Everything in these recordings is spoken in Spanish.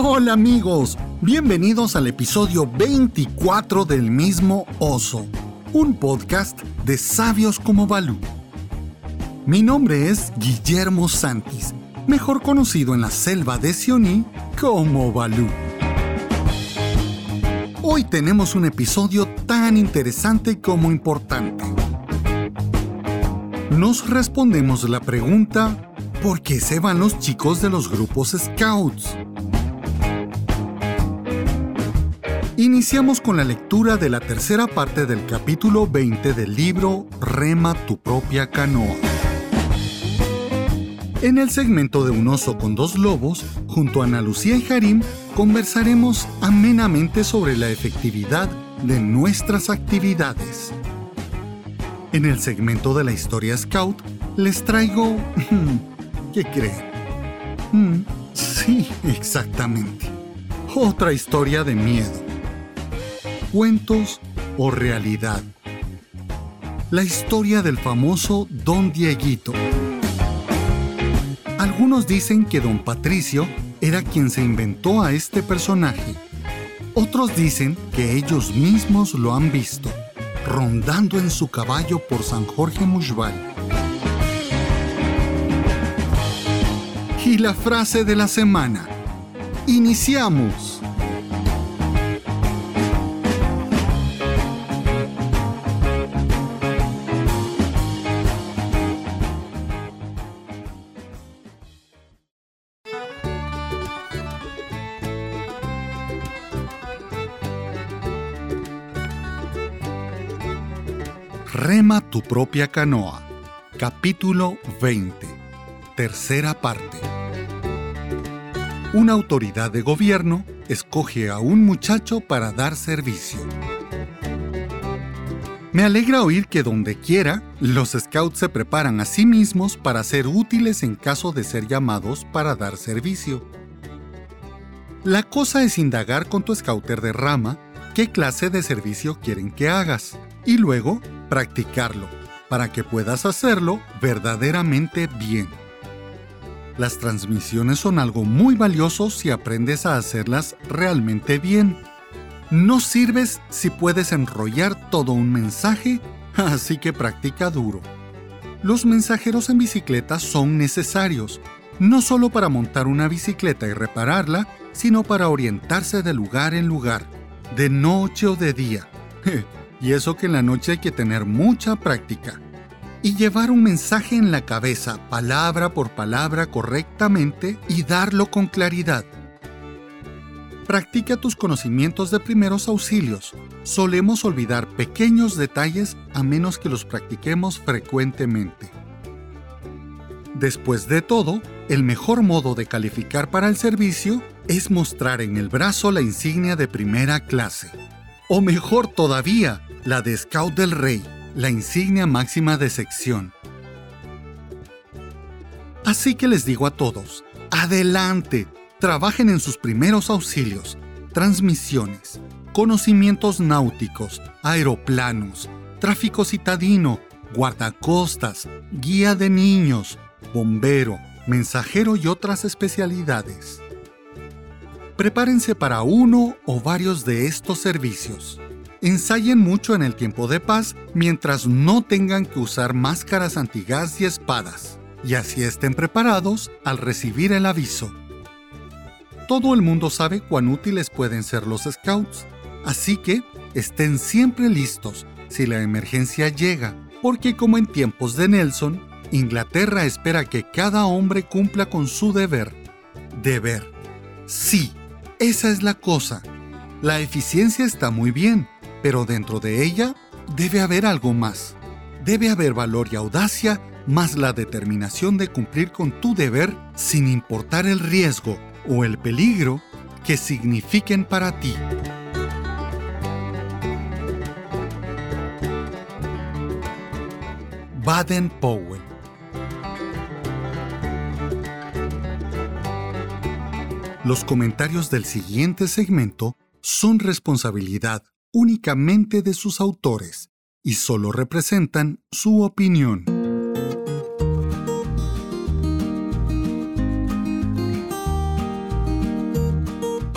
Hola amigos, bienvenidos al episodio 24 del mismo Oso, un podcast de sabios como Balú. Mi nombre es Guillermo Santis, mejor conocido en la selva de Sioní como Balú. Hoy tenemos un episodio tan interesante como importante. Nos respondemos la pregunta, ¿por qué se van los chicos de los grupos Scouts? Iniciamos con la lectura de la tercera parte del capítulo 20 del libro Rema tu propia canoa. En el segmento de Un oso con dos lobos, junto a Ana Lucía y Harim, conversaremos amenamente sobre la efectividad de nuestras actividades. En el segmento de la historia Scout, les traigo... ¿Qué creen? Mm, sí, exactamente. Otra historia de miedo cuentos o realidad. La historia del famoso Don Dieguito. Algunos dicen que Don Patricio era quien se inventó a este personaje. Otros dicen que ellos mismos lo han visto, rondando en su caballo por San Jorge Mushbal. Y la frase de la semana. Iniciamos. Rema tu propia canoa. Capítulo 20. Tercera parte. Una autoridad de gobierno escoge a un muchacho para dar servicio. Me alegra oír que donde quiera, los scouts se preparan a sí mismos para ser útiles en caso de ser llamados para dar servicio. La cosa es indagar con tu scouter de rama qué clase de servicio quieren que hagas y luego practicarlo para que puedas hacerlo verdaderamente bien. Las transmisiones son algo muy valioso si aprendes a hacerlas realmente bien. No sirves si puedes enrollar todo un mensaje, así que practica duro. Los mensajeros en bicicleta son necesarios, no solo para montar una bicicleta y repararla, sino para orientarse de lugar en lugar, de noche o de día. Y eso que en la noche hay que tener mucha práctica. Y llevar un mensaje en la cabeza, palabra por palabra correctamente y darlo con claridad. Practica tus conocimientos de primeros auxilios. Solemos olvidar pequeños detalles a menos que los practiquemos frecuentemente. Después de todo, el mejor modo de calificar para el servicio es mostrar en el brazo la insignia de primera clase. O mejor todavía, la de Scout del Rey, la insignia máxima de sección. Así que les digo a todos, adelante, trabajen en sus primeros auxilios, transmisiones, conocimientos náuticos, aeroplanos, tráfico citadino, guardacostas, guía de niños, bombero, mensajero y otras especialidades. Prepárense para uno o varios de estos servicios. Ensayen mucho en el tiempo de paz mientras no tengan que usar máscaras antigás y espadas, y así estén preparados al recibir el aviso. Todo el mundo sabe cuán útiles pueden ser los scouts, así que estén siempre listos si la emergencia llega, porque como en tiempos de Nelson, Inglaterra espera que cada hombre cumpla con su deber. Deber. Sí, esa es la cosa. La eficiencia está muy bien, pero dentro de ella debe haber algo más. Debe haber valor y audacia, más la determinación de cumplir con tu deber sin importar el riesgo o el peligro que signifiquen para ti. Baden Powell Los comentarios del siguiente segmento son responsabilidad únicamente de sus autores y solo representan su opinión.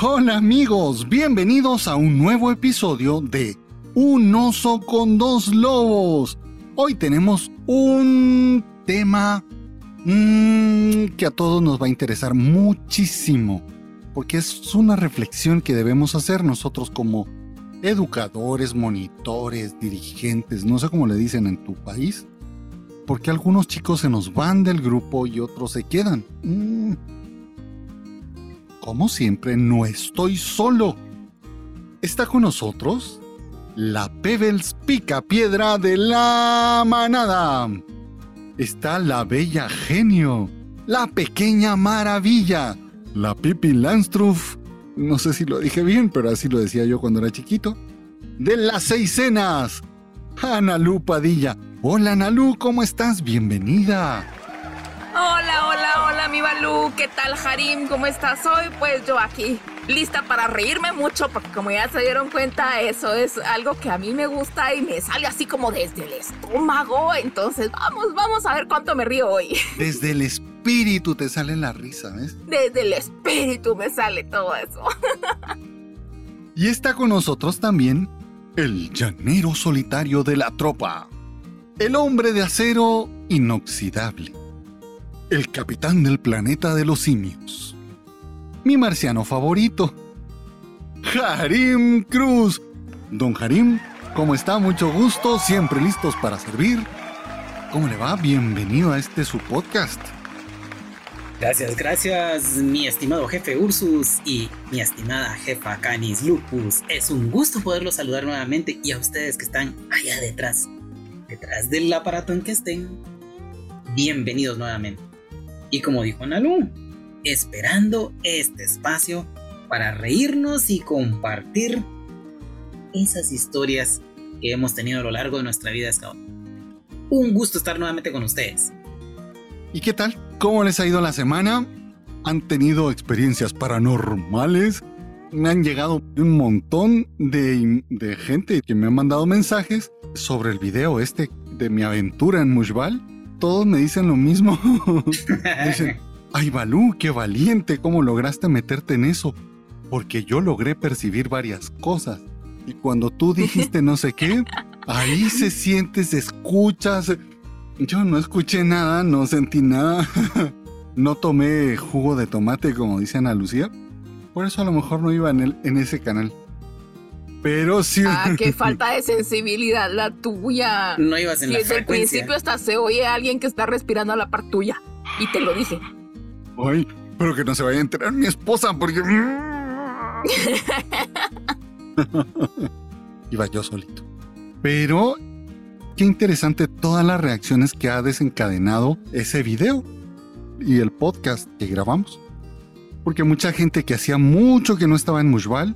Hola amigos, bienvenidos a un nuevo episodio de Un oso con dos lobos. Hoy tenemos un tema mm, que a todos nos va a interesar muchísimo, porque es una reflexión que debemos hacer nosotros como educadores, monitores, dirigentes, no sé cómo le dicen en tu país, porque algunos chicos se nos van del grupo y otros se quedan. Mm. Como siempre, no estoy solo. Está con nosotros la Pebbles Pica Piedra de la Manada. Está la Bella Genio, la Pequeña Maravilla, la Pipi Landstruff. No sé si lo dije bien, pero así lo decía yo cuando era chiquito. De las Seicenas, Ana Lu Padilla. Hola Nalu, ¿cómo estás? Bienvenida. Hola, hola, hola, mi Balú. ¿Qué tal, Harim? ¿Cómo estás hoy? Pues yo aquí, lista para reírme mucho, porque como ya se dieron cuenta, eso es algo que a mí me gusta y me sale así como desde el estómago. Entonces, vamos, vamos a ver cuánto me río hoy. Desde el espíritu te sale la risa, ¿ves? Desde el espíritu me sale todo eso. y está con nosotros también el llanero solitario de la tropa el hombre de acero inoxidable, el capitán del planeta de los simios, mi marciano favorito, Harim Cruz. Don Harim, ¿cómo está? Mucho gusto, siempre listos para servir. ¿Cómo le va? Bienvenido a este su podcast. Gracias, gracias, mi estimado jefe Ursus y mi estimada jefa Canis Lupus. Es un gusto poderlos saludar nuevamente y a ustedes que están allá detrás detrás del aparato en que estén, bienvenidos nuevamente. Y como dijo Nalu, esperando este espacio para reírnos y compartir esas historias que hemos tenido a lo largo de nuestra vida Scout. Un gusto estar nuevamente con ustedes. ¿Y qué tal? ¿Cómo les ha ido la semana? ¿Han tenido experiencias paranormales? Me han llegado un montón de, de gente que me ha mandado mensajes sobre el video este de mi aventura en Mushbal, todos me dicen lo mismo. dicen, ay Balú, qué valiente, ¿cómo lograste meterte en eso? Porque yo logré percibir varias cosas. Y cuando tú dijiste no sé qué, ahí se siente, se escucha. Yo no escuché nada, no sentí nada. no tomé jugo de tomate, como dice Ana Lucía. Por eso a lo mejor no iba en, el, en ese canal. Pero sí. Ah, qué falta de sensibilidad la tuya. No ibas en la Desde el principio hasta se oye a alguien que está respirando a la par tuya. Y te lo dije. Ay, pero que no se vaya a enterar mi esposa porque... Iba yo solito. Pero qué interesante todas las reacciones que ha desencadenado ese video y el podcast que grabamos. Porque mucha gente que hacía mucho que no estaba en Mushbal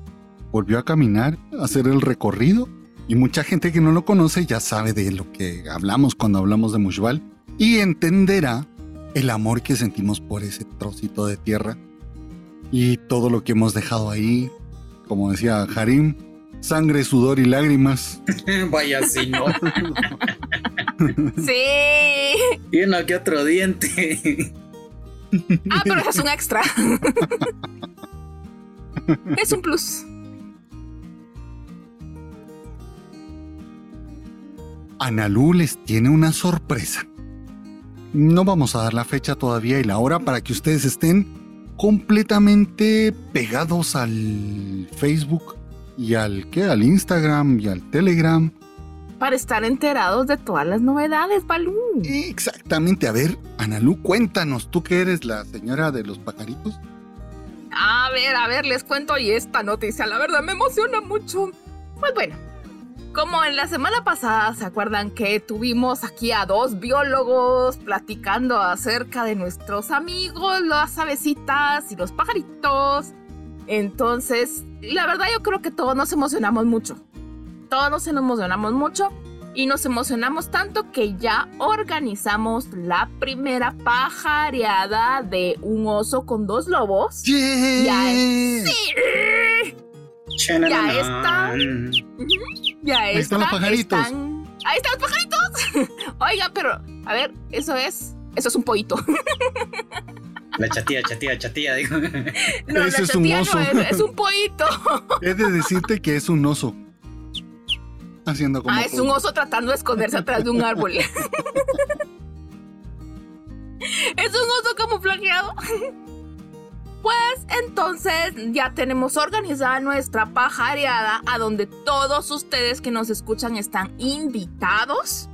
volvió a caminar, a hacer el recorrido. Y mucha gente que no lo conoce ya sabe de lo que hablamos cuando hablamos de Mushbal y entenderá el amor que sentimos por ese trocito de tierra y todo lo que hemos dejado ahí, como decía Harim, sangre, sudor y lágrimas. Vaya si no. sí. Y uno que otro diente. ah, pero eso es un extra. es un plus. Analú les tiene una sorpresa. No vamos a dar la fecha todavía y la hora para que ustedes estén completamente pegados al Facebook y al ¿qué? al Instagram y al Telegram. Para estar enterados de todas las novedades, Balú. Exactamente. A ver, Analú, cuéntanos, tú que eres la señora de los pajaritos. A ver, a ver, les cuento y esta noticia, la verdad me emociona mucho. Pues bueno, como en la semana pasada, ¿se acuerdan que tuvimos aquí a dos biólogos platicando acerca de nuestros amigos, las avecitas y los pajaritos? Entonces, la verdad yo creo que todos nos emocionamos mucho. Todos nos emocionamos mucho y nos emocionamos tanto que ya organizamos la primera pajareada de un oso con dos lobos. Ya, sí. ya está. Ya Ahí están los pajaritos. Ahí están los pajaritos. Oiga, pero, a ver, eso es. Eso es un pollito. La chatía, chatía, chatía, digo. No, Ese la es un chatía oso. no es, es un pollito. He de decirte que es un oso. Haciendo como. Ah, es un oso tratando de esconderse atrás de un árbol. es un oso camuflajeado. Pues entonces ya tenemos organizada nuestra pajareada a donde todos ustedes que nos escuchan están invitados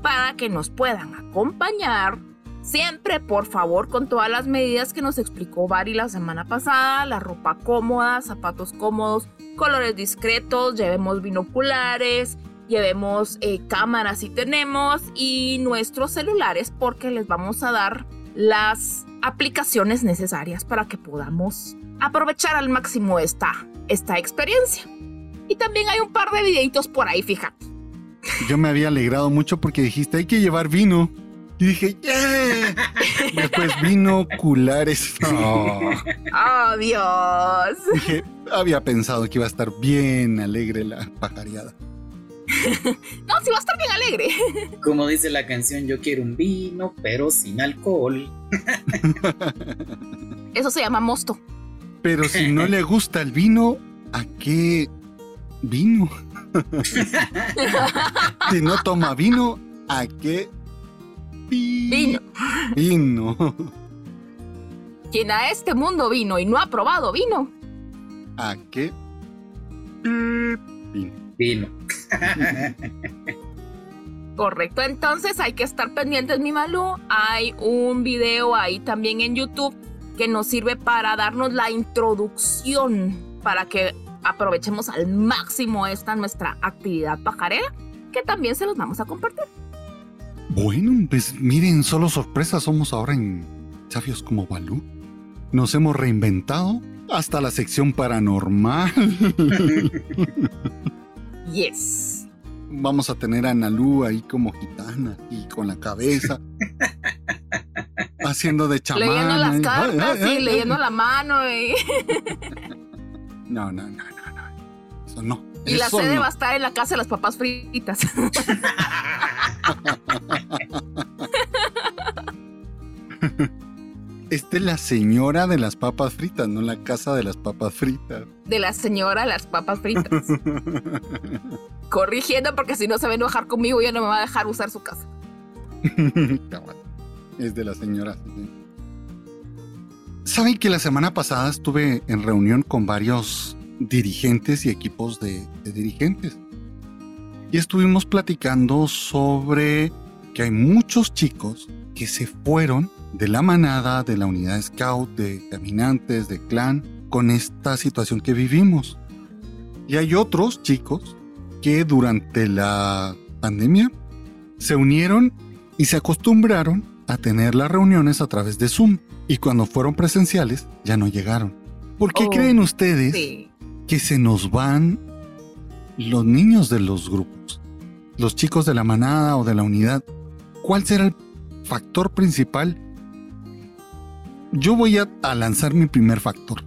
para que nos puedan acompañar. Siempre, por favor, con todas las medidas que nos explicó Bari la semana pasada, la ropa cómoda, zapatos cómodos, colores discretos, llevemos binoculares, llevemos eh, cámaras si tenemos y nuestros celulares porque les vamos a dar las aplicaciones necesarias para que podamos aprovechar al máximo esta, esta experiencia. Y también hay un par de videitos por ahí, fíjate. Yo me había alegrado mucho porque dijiste hay que llevar vino. Y dije, ¡yeah! Después binoculares. Oh. ¡Oh, Dios! Dije, había pensado que iba a estar bien alegre la pajareada. No, sí va a estar bien alegre. Como dice la canción, yo quiero un vino, pero sin alcohol. Eso se llama mosto. Pero si no le gusta el vino, ¿a qué vino? si no toma vino, ¿a qué vi- Vino. Vino. Quien a este mundo vino y no ha probado vino. ¿A qué pi- vino? Vino. Correcto, entonces hay que estar pendientes, mi Malú. Hay un video ahí también en YouTube que nos sirve para darnos la introducción para que aprovechemos al máximo esta nuestra actividad pajarera, que también se los vamos a compartir. Bueno, pues miren, solo sorpresa somos ahora en Sabios como Balú. Nos hemos reinventado hasta la sección paranormal. Yes. Vamos a tener a Nalu ahí como gitana y con la cabeza. haciendo de chamán. leyendo las ahí. cartas, Ay, ay, sí, ay, leyendo la mano y, No, no, no, no, no. Eso no. y la sede no. va a estar en la casa de las papas fritas. Esta es la señora de las papas fritas, no la casa de las papas fritas. De la señora de las papas fritas. Corrigiendo porque si no se va a enojar conmigo ya no me va a dejar usar su casa. Es de la señora. Saben que la semana pasada estuve en reunión con varios dirigentes y equipos de, de dirigentes. Y estuvimos platicando sobre que hay muchos chicos que se fueron de la manada, de la unidad scout, de caminantes, de clan, con esta situación que vivimos. Y hay otros chicos que durante la pandemia se unieron y se acostumbraron a tener las reuniones a través de Zoom. Y cuando fueron presenciales, ya no llegaron. ¿Por qué Oh, creen ustedes Sí. que se nos van los niños de los grupos? Los chicos de la manada o de la unidad. ¿Cuál será el factor principal? Yo voy a, a lanzar mi primer factor.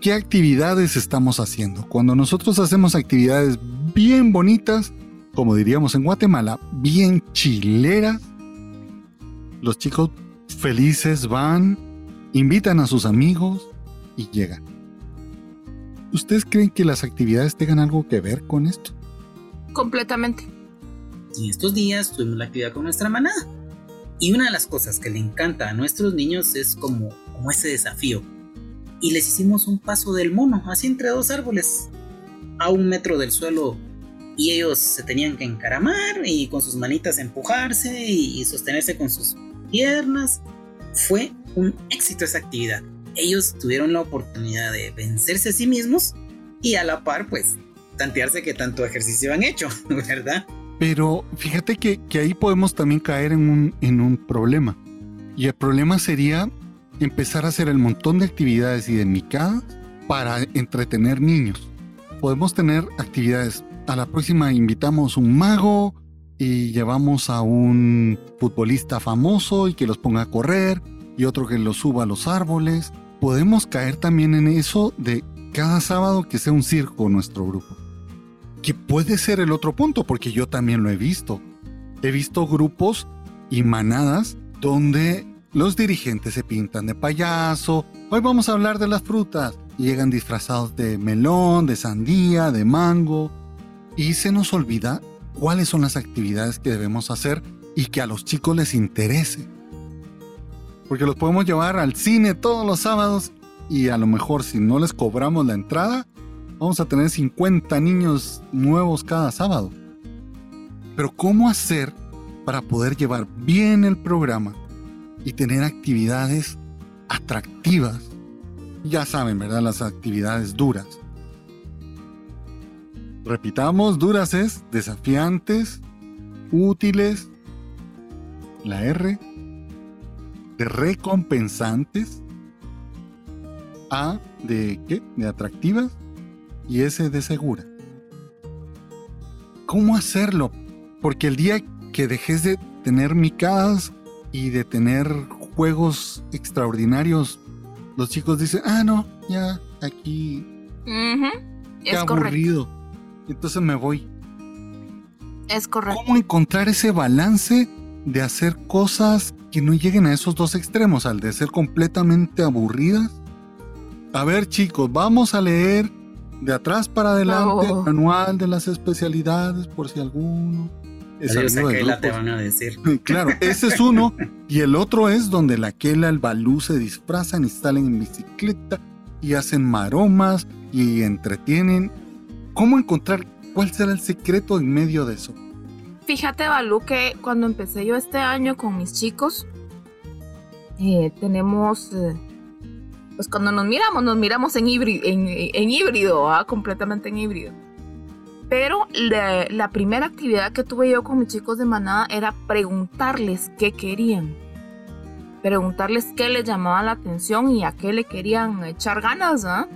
¿Qué actividades estamos haciendo? Cuando nosotros hacemos actividades bien bonitas, como diríamos en Guatemala, bien chileras, los chicos felices van, invitan a sus amigos y llegan. ¿Ustedes creen que las actividades tengan algo que ver con esto? Completamente. Y estos días tuvimos la actividad con nuestra manada. Y una de las cosas que le encanta a nuestros niños es como, como ese desafío. Y les hicimos un paso del mono, así entre dos árboles, a un metro del suelo. Y ellos se tenían que encaramar y con sus manitas empujarse y, y sostenerse con sus piernas. Fue un éxito esa actividad. Ellos tuvieron la oportunidad de vencerse a sí mismos y a la par, pues, tantearse que tanto ejercicio han hecho, ¿verdad? Pero fíjate que, ahí podemos también caer en un, problema. Y el problema sería empezar a hacer el montón de actividades y de micadas para entretener niños. Podemos tener actividades. A la próxima invitamos un mago y llevamos a un futbolista famoso y que los ponga a correr y otro que los suba a los árboles. Podemos caer también en eso de cada sábado que sea un circo nuestro grupo que puede ser el otro punto, porque yo también lo he visto. He visto grupos y manadas donde Los dirigentes se pintan de payaso. Hoy vamos a hablar de las frutas. Llegan disfrazados de melón, de sandía, de mango. Y se nos olvida cuáles son las actividades que debemos hacer y que a los chicos les interese. Porque los podemos llevar al cine todos los sábados y a lo mejor si no les cobramos la entrada, vamos a tener 50 niños nuevos cada sábado. Pero ¿cómo hacer para poder llevar bien el programa y tener actividades atractivas? Ya saben, ¿verdad? Las actividades duras. Repitamos, duras es desafiantes, útiles, la R, de recompensantes, A de qué? De atractivas y S de segura. ¿Cómo hacerlo? Porque el día que dejes de tener micadas y de tener juegos extraordinarios, los chicos dicen, ah, no, ya aquí. Qué aburrido. Entonces me voy. Es correcto. ¿Cómo encontrar ese balance de hacer cosas que no lleguen a esos dos extremos, al de ser completamente aburridas? A ver, chicos, vamos a leer de atrás para adelante el manual de las especialidades, por si alguno. Es la te van a decir. Claro, ese es uno. y el otro es donde la Kela, el Balú se disfrazan y salen en bicicleta y hacen maromas y entretienen ¿Cómo encontrar cuál será el secreto en medio de eso? Fíjate, Balú, que cuando empecé yo este año con mis chicos, eh, tenemos, eh, pues cuando nos miramos, nos miramos en híbrido, ¿ah? completamente en híbrido. Pero la, primera actividad que tuve yo con mis chicos de manada era preguntarles qué querían. Preguntarles qué les llamaba la atención y a qué le querían echar ganas, ¿ah?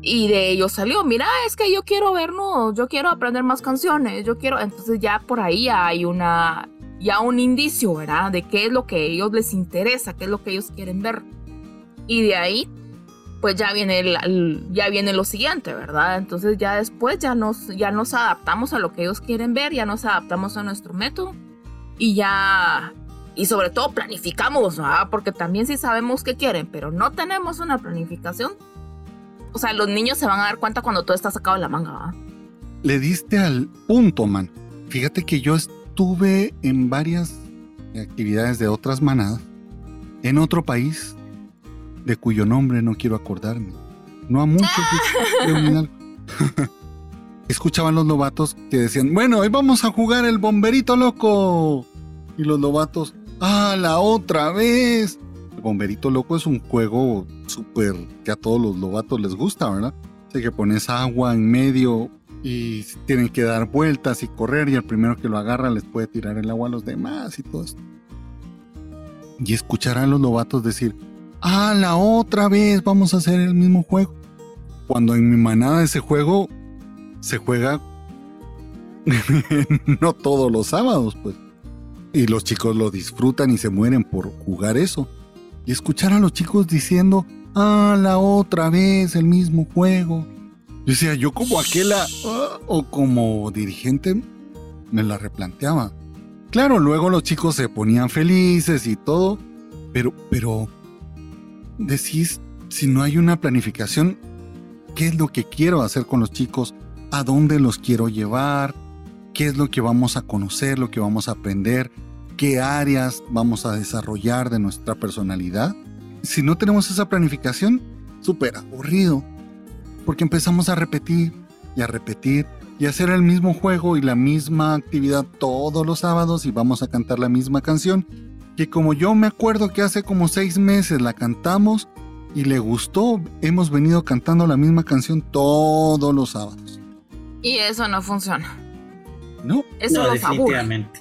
Y de ellos salió, mira, es que yo quiero vernos, yo quiero aprender más canciones, yo quiero, entonces ya por ahí hay una, ya un indicio, ¿verdad? De qué es lo que a ellos les interesa, qué es lo que ellos quieren ver. Y de ahí, pues ya viene, el, ya viene lo siguiente, ¿verdad? Entonces ya después ya nos, ya nos adaptamos a lo que ellos quieren ver, ya nos adaptamos a nuestro método y ya, y sobre todo planificamos, ¿verdad? Porque también si sabemos qué quieren, pero no tenemos una planificación, o sea, los niños se van a dar cuenta cuando todo está sacado de la manga. Le diste al punto, man. Fíjate que yo estuve en varias actividades de otras manadas en otro país de cuyo nombre no quiero acordarme. No a muchos. Escuchaban los lobatos que decían, bueno, hoy vamos a jugar el bomberito loco. Y los lobatos, ah, la otra vez. Bomberito Loco es un juego súper que a todos los lobatos les gusta, ¿verdad? Así que pones agua en medio y tienen que dar vueltas y correr y el primero que lo agarra les puede tirar el agua a los demás y todo esto. Y escuchar a los lobatos decir, ah, la otra vez vamos a hacer el mismo juego. Cuando en mi manada ese juego se juega no todos los sábados, pues. Y los chicos lo disfrutan y se mueren por jugar eso y escuchar a los chicos diciendo, ah, la otra vez el mismo juego. Yo decía, yo como aquella o como dirigente me la replanteaba. Claro, luego los chicos se ponían felices y todo, pero, pero, decís, si no hay una planificación, ¿qué es lo que quiero hacer con los chicos? ¿A dónde los quiero llevar? ¿Qué es lo que vamos a conocer, lo que vamos a aprender? qué áreas vamos a desarrollar de nuestra personalidad. Si no tenemos esa planificación, súper aburrido, porque empezamos a repetir y a repetir y hacer el mismo juego y la misma actividad todos los sábados y vamos a cantar la misma canción, que como yo me acuerdo que hace como seis meses la cantamos y le gustó, hemos venido cantando la misma canción todos los sábados. Y eso no funciona. No, eso no, definitivamente.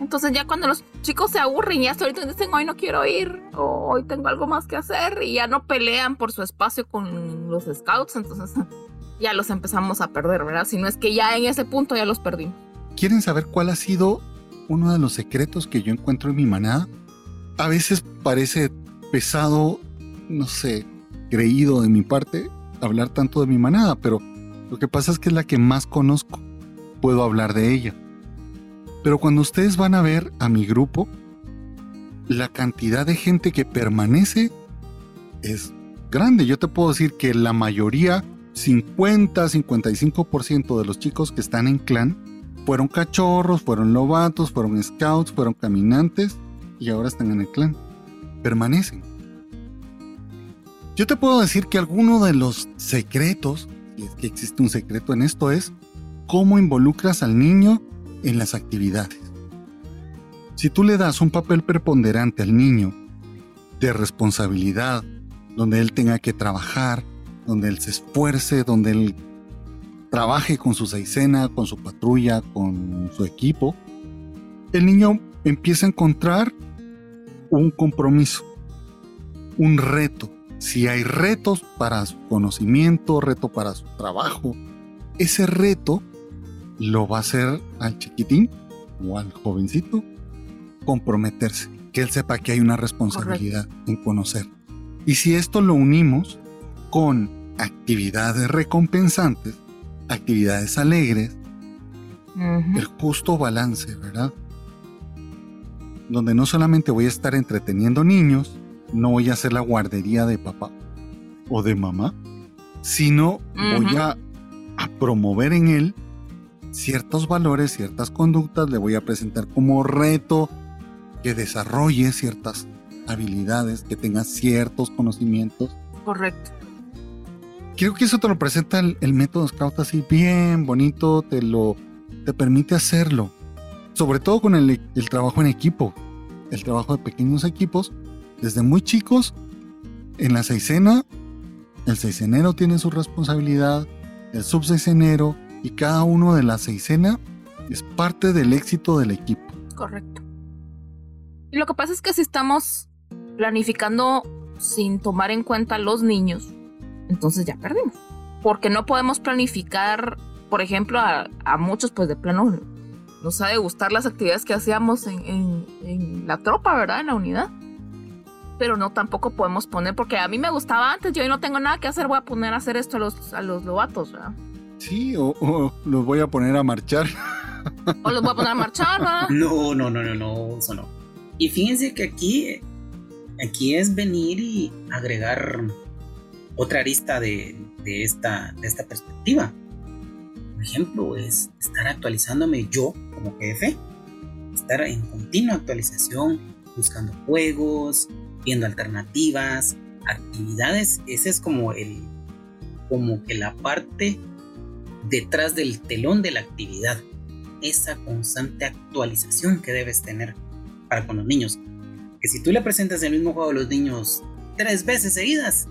Entonces ya cuando los chicos se aburren y hasta ahorita dicen hoy no quiero ir o hoy tengo algo más que hacer y ya no pelean por su espacio con los scouts, entonces ya los empezamos a perder, ¿verdad? Si no es que ya en ese punto ya los perdimos. ¿Quieren saber cuál ha sido uno de los secretos que yo encuentro en mi manada? A veces parece pesado, no sé, creído de mi parte hablar tanto de mi manada, pero lo que pasa es que es la que más conozco. Puedo hablar de ella. Pero cuando ustedes van a ver a mi grupo, la cantidad de gente que permanece es grande. Yo te puedo decir que la mayoría, 50-55% de los chicos que están en clan, fueron cachorros, fueron lobatos, fueron scouts, fueron caminantes y ahora están en el clan. Permanecen. Yo te puedo decir que alguno de los secretos, y es que existe un secreto en esto, es cómo involucras al niño en las actividades. Si tú le das un papel preponderante al niño de responsabilidad, donde él tenga que trabajar, donde él se esfuerce, donde él trabaje con su seisena, con su patrulla, con su equipo, el niño empieza a encontrar un compromiso, un reto. Si hay retos para su conocimiento, reto para su trabajo, ese reto lo va a hacer al chiquitín o al jovencito comprometerse, que él sepa que hay una responsabilidad en conocer. Y si esto lo unimos con actividades recompensantes, actividades alegres, el justo balance, ¿verdad? Donde no solamente voy a estar entreteniendo niños, no voy a hacer la guardería de papá o de mamá, sino voy a, a promover en él ciertos valores, ciertas conductas, le voy a presentar como reto que desarrolle ciertas habilidades, que tenga ciertos conocimientos. Correcto. Creo que eso te lo presenta el, método Scout así bien bonito, te lo te permite hacerlo. Sobre todo con el, el trabajo en equipo, el trabajo de pequeños equipos, desde muy chicos, en la seisena, el seisenero tiene su responsabilidad, el subseisenero y cada uno de la seisena es parte del éxito del equipo. Correcto. Y lo que pasa es que si estamos planificando sin tomar en cuenta a los niños, entonces ya perdimos. Porque no podemos planificar, por ejemplo, a, muchos, pues de plano nos ha de gustar las actividades que hacíamos en, la tropa, ¿verdad? En la unidad. Pero no tampoco podemos poner, porque a mí me gustaba antes, yo hoy no tengo nada que hacer, voy a poner a hacer esto a los, a los lobatos, ¿verdad? Sí, o, o los voy a poner a marchar. O los voy a poner a marchar, ¿verdad? No, no, no, no, no, eso no. Y fíjense que aquí, aquí es venir y agregar otra arista de, esta, de esta perspectiva. Por ejemplo, es estar actualizándome yo como jefe, estar en continua actualización, buscando juegos, viendo alternativas, actividades. Ese es como el, como que la parte detrás del telón de la actividad. Esa constante actualización que debes tener para con los niños. Que si tú le presentas el mismo juego a los niños tres veces seguidas,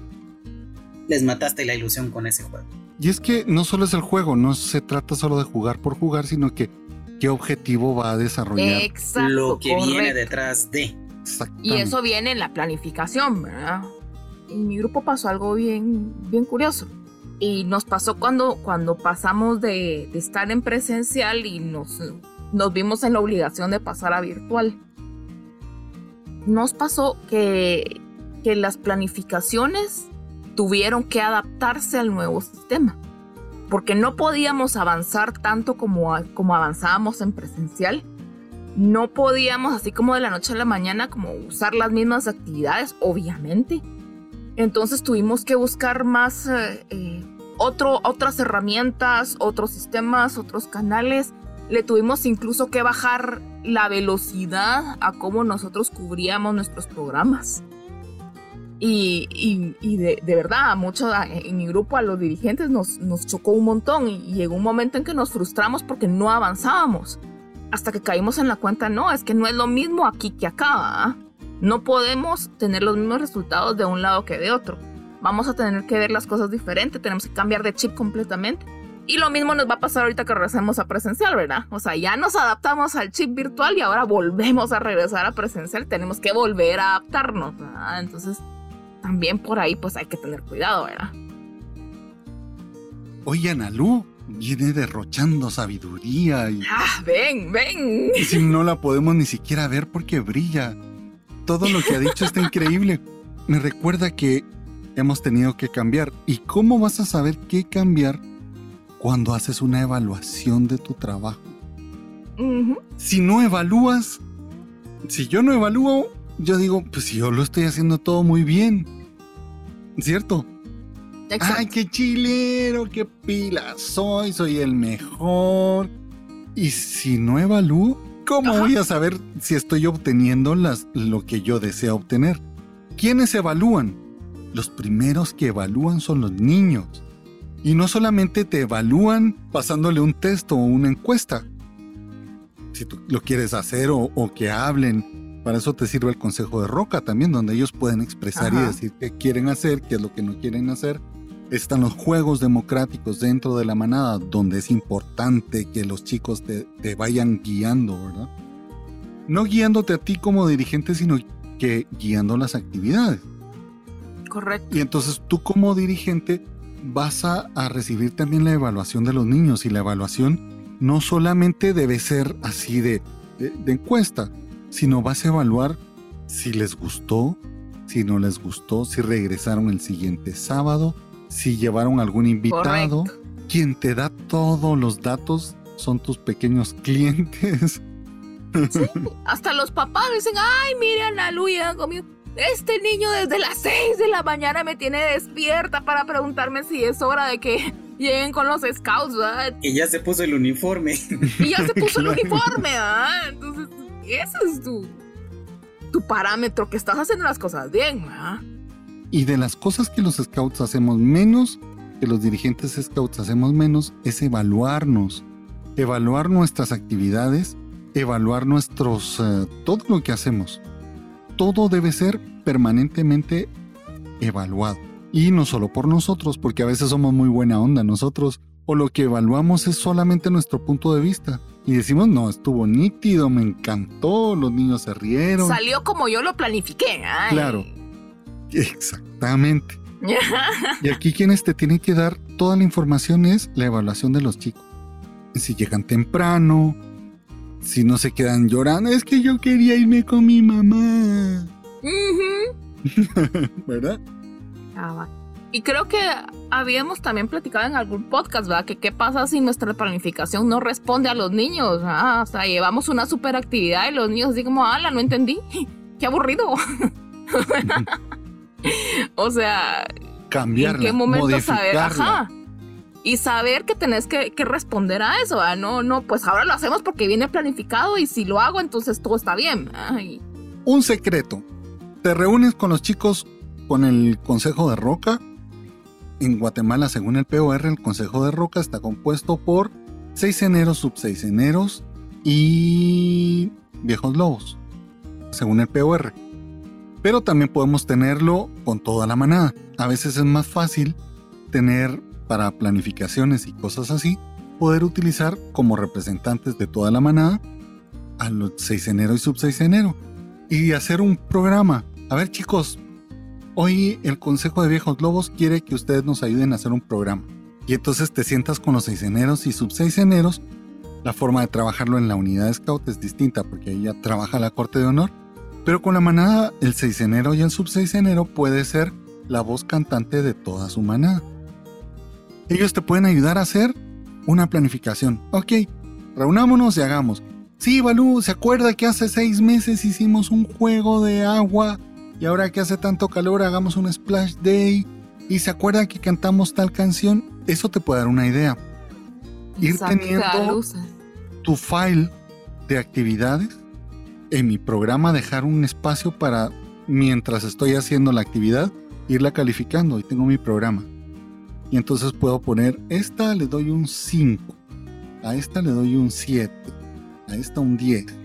les mataste la ilusión con ese juego. Y es que no solo es el juego, no se trata solo de jugar por jugar, sino que qué objetivo va a desarrollar. Exacto, lo que viene detrás de. Y eso viene en la planificación, ¿verdad? En mi grupo pasó algo bien, bien curioso. Y nos pasó cuando, cuando pasamos de, de estar en presencial y nos, nos vimos en la obligación de pasar a virtual nos pasó que, que las planificaciones tuvieron que adaptarse al nuevo sistema, porque no podíamos avanzar tanto como, como avanzábamos en presencial. No podíamos, así como de la noche a la mañana, como usar las mismas actividades, obviamente. Entonces tuvimos que buscar más eh, eh, otro, otras herramientas, otros sistemas, otros canales le tuvimos incluso que bajar la velocidad a cómo nosotros cubríamos nuestros programas. Y, de, verdad, mucho en mi grupo, a los dirigentes nos, nos chocó un montón y, llegó un momento en que nos frustramos porque no avanzábamos. Hasta que caímos en la cuenta, no, es que no es lo mismo aquí que acá. ¿ah? No podemos tener los mismos resultados de un lado que de otro. Vamos a tener que ver las cosas diferentes, tenemos que cambiar de chip completamente. Y lo mismo nos va a pasar ahorita que regresemos a presencial, ¿verdad? O sea, ya nos adaptamos al chip virtual y ahora volvemos a regresar a presencial. Tenemos que volver a adaptarnos, ¿verdad? Entonces, también por ahí pues hay que tener cuidado, ¿verdad? Oye, Analú, viene derrochando sabiduría y... Ah, ven, ven. Y si no la podemos ni siquiera ver porque brilla. Todo lo que ha dicho está increíble. Me recuerda que hemos tenido que cambiar. ¿Y cómo vas a saber qué cambiar cuando haces una evaluación de tu trabajo. Si no evalúas, si yo no evalúo, yo digo, pues yo lo estoy haciendo todo muy bien. ¿Cierto? Ay, qué chilero, qué pila soy, soy el mejor. Y si no evalúo, ¿cómo voy a saber si estoy obteniendo las, lo que yo deseo obtener? ¿Quiénes evalúan? Los primeros que evalúan son los niños. Y no solamente te evalúan pasándole un texto o una encuesta. Si tú lo quieres hacer o, que hablen, para eso te sirve el consejo de Roca también, donde ellos pueden expresar y decir qué quieren hacer, qué es lo que no quieren hacer están los juegos democráticos dentro de la manada, donde es importante que los chicos te, vayan guiando, ¿verdad? No guiándote a ti como dirigente, sino que guiando las actividades. Correcto. Y entonces tú como dirigente vas a, recibir también la evaluación de los niños y la evaluación no solamente debe ser así de, de encuesta, sino vas a evaluar si les gustó, si no les gustó, si regresaron el siguiente sábado, si llevaron algún invitado. Quien te da todos los datos son tus pequeños clientes. Sí, hasta los papás dicen, ay, mire Ana Luya, Este niño desde las 6 de la mañana me tiene despierta para preguntarme si es hora de que lleguen con los scouts, ¿verdad? Y ya se puso el uniforme. Y ya se puso el uniforme, ¿verdad? Entonces, ese es tu, tu parámetro, que estás haciendo las cosas bien, ¿verdad? Y de las cosas que los scouts hacemos menos, que los dirigentes scouts hacemos menos, es evaluarnos. Evaluar nuestras actividades, evaluar nuestros... Eh, todo lo que hacemos. Todo debe ser permanentemente evaluado. Y no solo por nosotros, porque a veces somos muy buena onda nosotros, o lo que evaluamos es solamente nuestro punto de vista. Y decimos, no, estuvo nítido, me encantó, los niños se rieron. Salió como yo lo planifiqué. Claro, Exactamente. y aquí quienes te tienen que dar toda la información es la evaluación de los chicos. Si llegan temprano, si no se quedan llorando, es que yo quería irme con mi mamá. ¿Verdad? Ah, y creo que habíamos también platicado en algún podcast, ¿verdad? Que qué pasa si nuestra planificación no responde a los niños. O sea, llevamos una super actividad y los niños dicen como, ala, no entendí. qué aburrido. o sea, cambiar ¿En qué momento saber? Ajá. Y saber que tenés que, responder a eso, No, no, pues ahora lo hacemos porque viene planificado y si lo hago, entonces todo está bien. Un secreto. Te reúnes con los chicos con el Consejo de Roca. En Guatemala, según el POR, el Consejo de Roca está compuesto por seis eneros, sub seis eneros y viejos lobos, según el POR pero también podemos tenerlo con toda la manada. A veces es más fácil tener para planificaciones y cosas así, poder utilizar como representantes de toda la manada a los 6 enero y sub 6 enero y hacer un programa. A ver chicos, hoy el Consejo de Viejos Lobos quiere que ustedes nos ayuden a hacer un programa. Y entonces te sientas con los 6 eneros y sub 6 eneros. La forma de trabajarlo en la unidad de scout es distinta porque ya trabaja la corte de honor pero con la manada, el enero y el sub enero puede ser la voz cantante de toda su manada. Ellos te pueden ayudar a hacer una planificación. Ok, reunámonos y hagamos. Sí, Balú, ¿se acuerda que hace seis meses hicimos un juego de agua y ahora que hace tanto calor hagamos un splash day? ¿Y se acuerda que cantamos tal canción? Eso te puede dar una idea. Ir teniendo tu file de actividades en mi programa dejar un espacio para, mientras estoy haciendo la actividad, irla calificando. Y tengo mi programa. Y entonces puedo poner, esta le doy un 5, a esta le doy un 7, a esta un 10.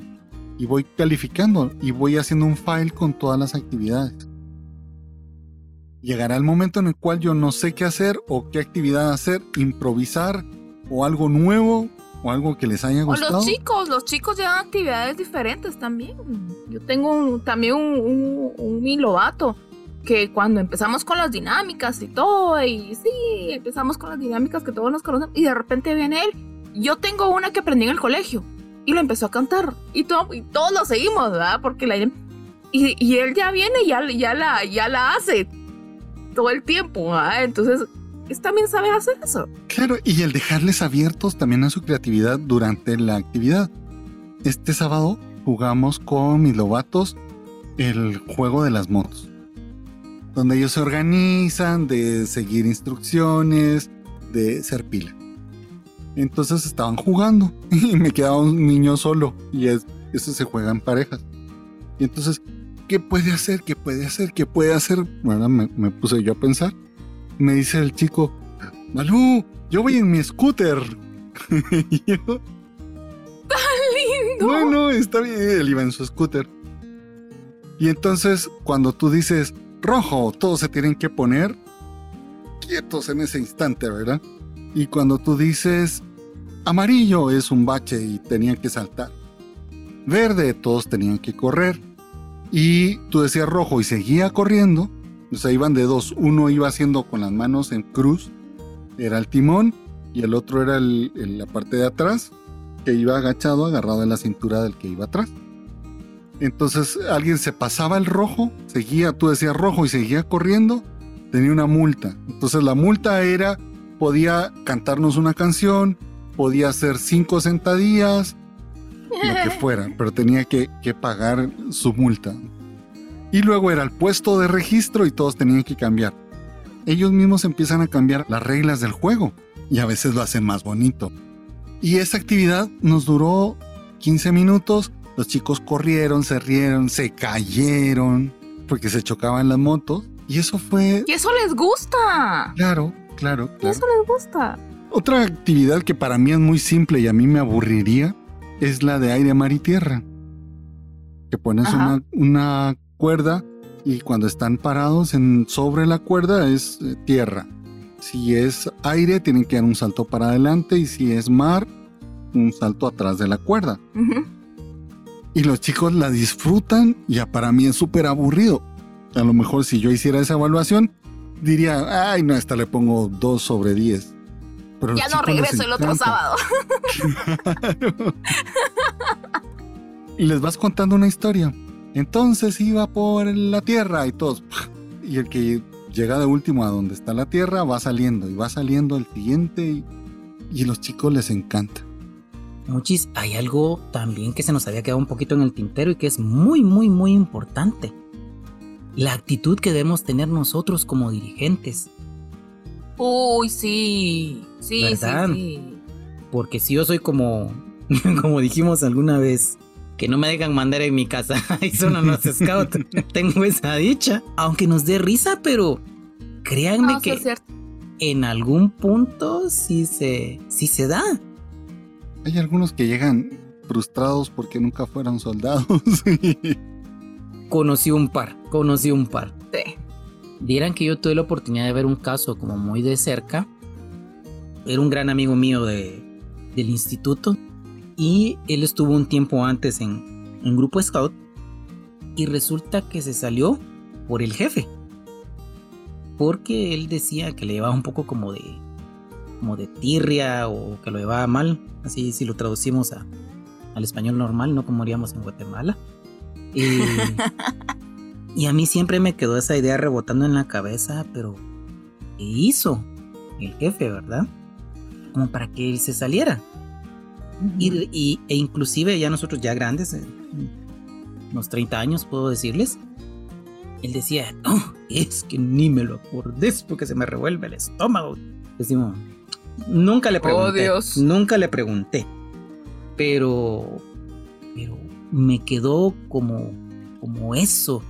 Y voy calificando y voy haciendo un file con todas las actividades. Llegará el momento en el cual yo no sé qué hacer o qué actividad hacer, improvisar o algo nuevo o algo que les haya gustado. O los chicos, los chicos llevan actividades diferentes también. Yo tengo también un, un, un que cuando empezamos con las dinámicas y todo, y sí, empezamos con las dinámicas que todos nos conocen, y de repente viene él. Yo tengo una que aprendí en el colegio y lo empezó a cantar y, todo, y todos lo seguimos, ¿verdad? Porque la y, y él ya viene y ya, la, ya la hace todo el tiempo, ¿verdad? Entonces también sabe hacer eso. Claro, y el dejarles abiertos también a su creatividad durante la actividad. Este sábado jugamos con mis lobatos el juego de las motos, donde ellos se organizan de seguir instrucciones, de ser pila. Entonces estaban jugando y me quedaba un niño solo y es, eso se juega en parejas. Y entonces, ¿qué puede hacer? ¿Qué puede hacer? ¿Qué puede hacer? Bueno, me, me puse yo a pensar. Me dice el chico, Malú, yo voy en mi scooter. y yo, ¡Tan lindo! bueno, está bien. Él iba en su scooter. Y entonces, cuando tú dices rojo, todos se tienen que poner quietos en ese instante, ¿verdad? Y cuando tú dices amarillo, es un bache y tenían que saltar. Verde, todos tenían que correr. Y tú decías rojo y seguía corriendo. O sea, iban de dos. Uno iba haciendo con las manos en cruz, era el timón, y el otro era la parte de atrás, que iba agachado, agarrado en la cintura del que iba atrás. Entonces alguien se pasaba el rojo, seguía, tú decías rojo y seguía corriendo, tenía una multa. Entonces la multa era, podía cantarnos una canción, podía hacer cinco sentadillas, lo que fuera, pero tenía que, que pagar su multa. Y luego era el puesto de registro y todos tenían que cambiar. Ellos mismos empiezan a cambiar las reglas del juego y a veces lo hacen más bonito. Y esa actividad nos duró 15 minutos. Los chicos corrieron, se rieron, se cayeron porque se chocaban las motos. Y eso fue, Y eso les gusta. claro, claro, Y claro. eso les gusta. Otra actividad que para mí es muy simple y a mí me aburriría es la de aire, mar y tierra. Que pones una, una cuerda y cuando están parados en, sobre la cuerda es eh, tierra. Si es aire, tienen que dar un salto para adelante y si es mar, un salto atrás de la cuerda. Y los chicos la disfrutan, ya para mí es súper aburrido. A lo mejor si yo hiciera esa evaluación, diría, ay, no, a esta le pongo 2 sobre 10. Pero Ya no regreso el otro sábado. y les vas contando una historia. Entonces iba por la tierra y todos. Y el que llega de último a donde está la tierra va saliendo y va saliendo el siguiente y, y a los chicos les encanta. Muchis, hay algo también que se nos había quedado un poquito en el tintero y que es muy, muy, muy importante. La actitud que debemos tener nosotros como dirigentes. Uy, sí. Sí, ¿Verdad? sí, sí. Porque si yo soy como, como dijimos alguna vez, que no me dejan mandar en mi casa, y son los scouts, tengo esa dicha. Aunque nos dé risa, pero créanme No, que es en algún punto sí se, sí se da. Hay algunos que llegan frustrados porque nunca fueron soldados. Conocí un par, conocí un par. Sí. Dieran que yo tuve la oportunidad de ver un caso como muy de cerca. Era un gran amigo mío de, del instituto y él estuvo un tiempo antes en, en grupo scout y resulta que se salió por el jefe. Porque él decía que le llevaba un poco como de como de tirria o que lo llevaba mal, así si lo traducimos a, al español normal, no como haríamos en Guatemala. Y, y a mí siempre me quedó esa idea rebotando en la cabeza, pero ¿qué hizo el jefe, verdad? Como para que él se saliera. Y, y- e inclusive ya nosotros ya grandes, unos 30 años puedo decirles, él decía, no, es que ni me lo acordes porque se me revuelve el estómago. Decimos, nunca le Oh, pregunté, Dios. nunca le pregunté, pero, pero me quedó como, como eso.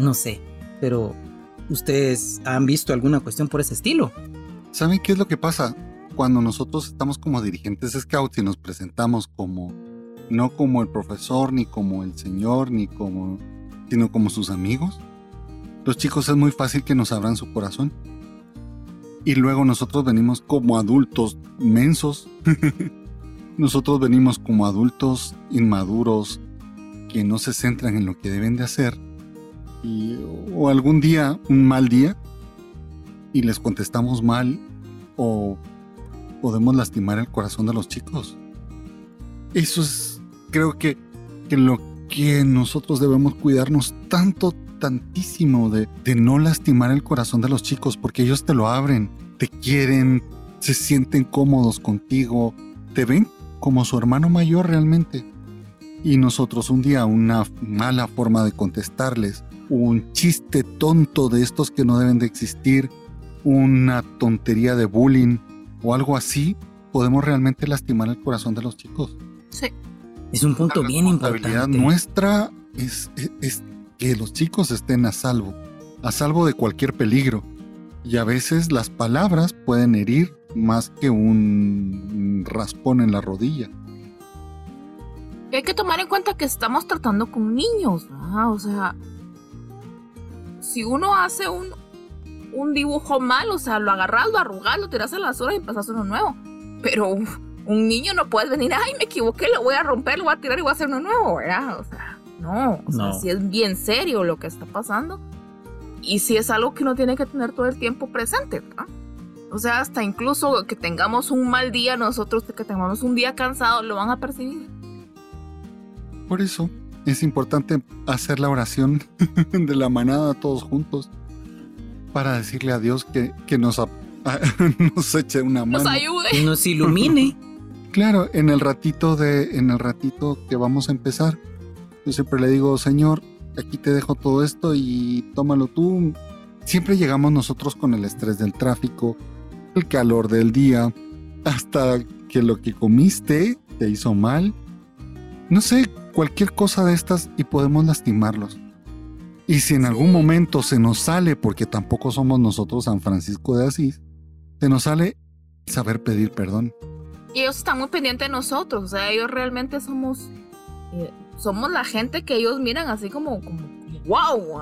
No sé, pero ¿ustedes han visto alguna cuestión por ese estilo? ¿Saben qué es lo que pasa? Cuando nosotros estamos como dirigentes scouts y nos presentamos como, no como el profesor, ni como el señor, ni como, sino como sus amigos, los chicos es muy fácil que nos abran su corazón. Y luego nosotros venimos como adultos mensos. nosotros venimos como adultos inmaduros que no se centran en lo que deben de hacer. O algún día, un mal día, y les contestamos mal o podemos lastimar el corazón de los chicos. Eso es, creo que, que lo que nosotros debemos cuidarnos tanto, tantísimo de, de no lastimar el corazón de los chicos, porque ellos te lo abren, te quieren, se sienten cómodos contigo, te ven como su hermano mayor realmente. y nosotros un día una mala forma de contestarles, un chiste tonto de estos que no deben de existir, una tontería de bullying o algo así, podemos realmente lastimar el corazón de los chicos. Sí. Es un punto bien importante. La nuestra es, es que los chicos estén a salvo, a salvo de cualquier peligro. Y a veces las palabras pueden herir más que un raspón en la rodilla. hay que tomar en cuenta que estamos tratando con niños, o sea, si uno hace un, un dibujo mal, o sea, lo agarras, lo arrugas, lo tiras a las horas y empezas uno nuevo. Pero un niño no puede venir, ay, me equivoqué, lo voy a romper, lo voy a tirar y voy a hacer uno nuevo, ¿verdad? O sea, no, o sea, si es bien serio lo que está pasando y si es algo que uno tiene que tener todo el tiempo presente, ¿verdad? O sea, hasta incluso que tengamos un mal día, nosotros que tengamos un día cansado, lo van a percibir. Por eso es importante hacer la oración de la manada todos juntos para decirle a Dios que, que nos, nos eche una mano. Nos ayude. Nos ilumine. Claro, en el ratito de, en el ratito que vamos a empezar, yo siempre le digo, Señor, aquí te dejo todo esto y tómalo tú. Siempre llegamos nosotros con el estrés del tráfico, el calor del día, hasta que lo que comiste te hizo mal. No sé, cualquier cosa de estas y podemos lastimarlos. Y si en algún momento se nos sale, porque tampoco somos nosotros San Francisco de Asís, se nos sale saber pedir perdón. Y ellos están muy pendientes de nosotros, o sea, ellos realmente somos, eh, somos la gente que ellos miran así como, como, wow,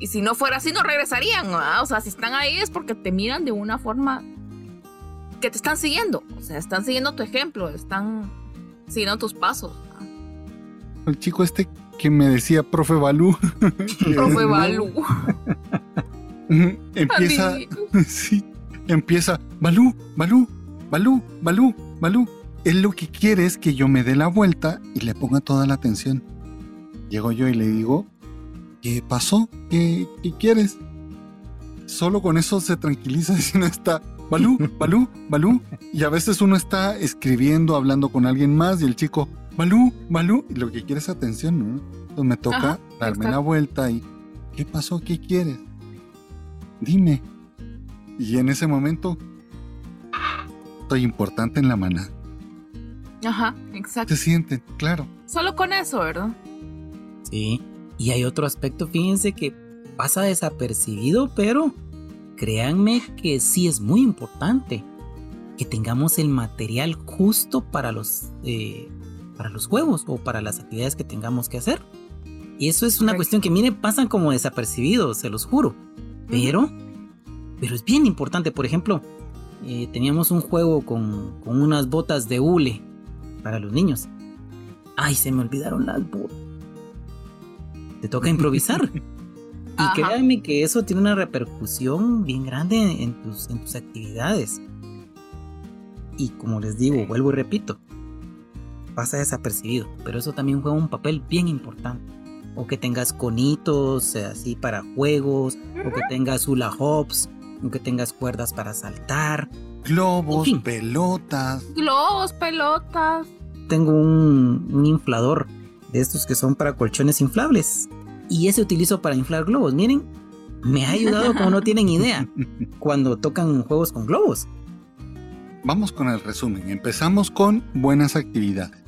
y si no fuera así no regresarían, o sea, si están ahí es porque te miran de una forma que te están siguiendo, o sea, están siguiendo tu ejemplo, están siguiendo tus pasos. El chico este que me decía, profe Balú. profe Balú. empieza, sí, empieza, Balú, Balú, Balú, Balú, Balú. Él lo que quiere es que yo me dé la vuelta y le ponga toda la atención. Llego yo y le digo, ¿qué pasó? ¿Qué, qué quieres? Solo con eso se tranquiliza y si no está, Balú, Balú, Balú. Y a veces uno está escribiendo, hablando con alguien más y el chico, Balú, Balú. Y lo que quiere es atención, ¿no? Entonces me toca darme la vuelta y, ¿qué pasó? ¿Qué quieres? Dime. Y en ese momento, estoy importante en la manada. Ajá, exacto. Se sienten, claro. Solo con eso, ¿verdad? Sí. Y hay otro aspecto, fíjense que pasa desapercibido, pero créanme que sí es muy importante que tengamos el material justo para los, eh, para los juegos o para las actividades que tengamos que hacer. Y eso es una cuestión que, miren, pasan como desapercibidos, se los juro. Pero, pero es bien importante. Por ejemplo, eh, teníamos un juego con, con unas botas de hule para los niños. Ay, se me olvidaron las botas. Te toca improvisar. Y créanme que eso tiene una repercusión bien grande en tus, en tus actividades. Y como les digo, vuelvo y repito, pasa desapercibido, pero eso también juega un papel bien importante. O que tengas conitos eh, así para juegos, o que tengas hula hops, o que tengas cuerdas para saltar. Globos, pelotas. Globos, pelotas. Tengo un, un inflador de estos que son para colchones inflables y ese utilizo para inflar globos. Miren, me ha ayudado como no tienen idea cuando tocan juegos con globos. Vamos con el resumen. Empezamos con buenas actividades.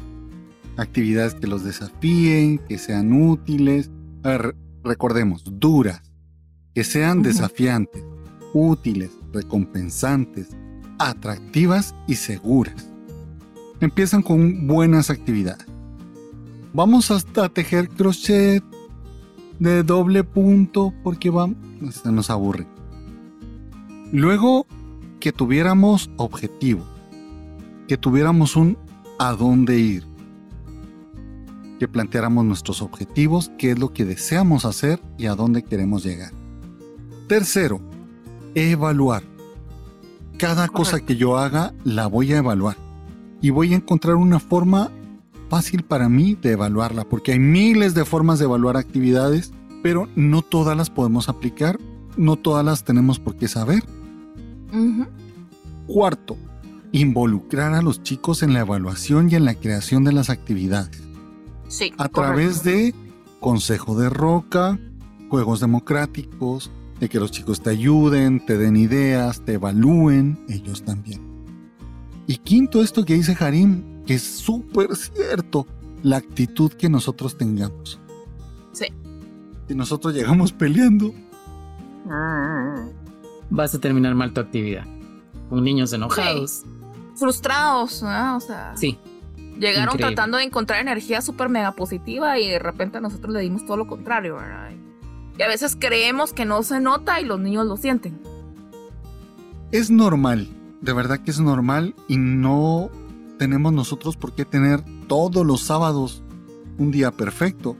Actividades que los desafíen, que sean útiles. A ver, recordemos, duras, que sean desafiantes, útiles, recompensantes, atractivas y seguras. Empiezan con buenas actividades. Vamos hasta tejer crochet, de doble punto porque vamos, se nos aburre. Luego que tuviéramos objetivo, que tuviéramos un a dónde ir, que planteáramos nuestros objetivos, qué es lo que deseamos hacer y a dónde queremos llegar. Tercero, evaluar. Cada cosa que yo haga la voy a evaluar y voy a encontrar una forma fácil para mí de evaluarla, porque hay miles de formas de evaluar actividades, pero no todas las podemos aplicar, no todas las tenemos por qué saber. Cuarto, involucrar a los chicos en la evaluación y en la creación de las actividades. Sí. A través de consejo de roca, juegos democráticos, de que los chicos te ayuden, te den ideas, te evalúen, ellos también. Y quinto, esto que dice Harim, que es súper cierto, la actitud que nosotros tengamos. Sí. Si nosotros llegamos peleando, Vas a terminar mal tu actividad. Con niños enojados. Frustrados, ¿no? O sea. Sí. Llegaron Increíble. tratando de encontrar energía súper mega positiva y de repente nosotros le dimos todo lo contrario, ¿verdad? Y a veces creemos que no se nota y los niños lo sienten. es normal, de verdad que es normal y no tenemos nosotros por qué tener todos los sábados un día perfecto.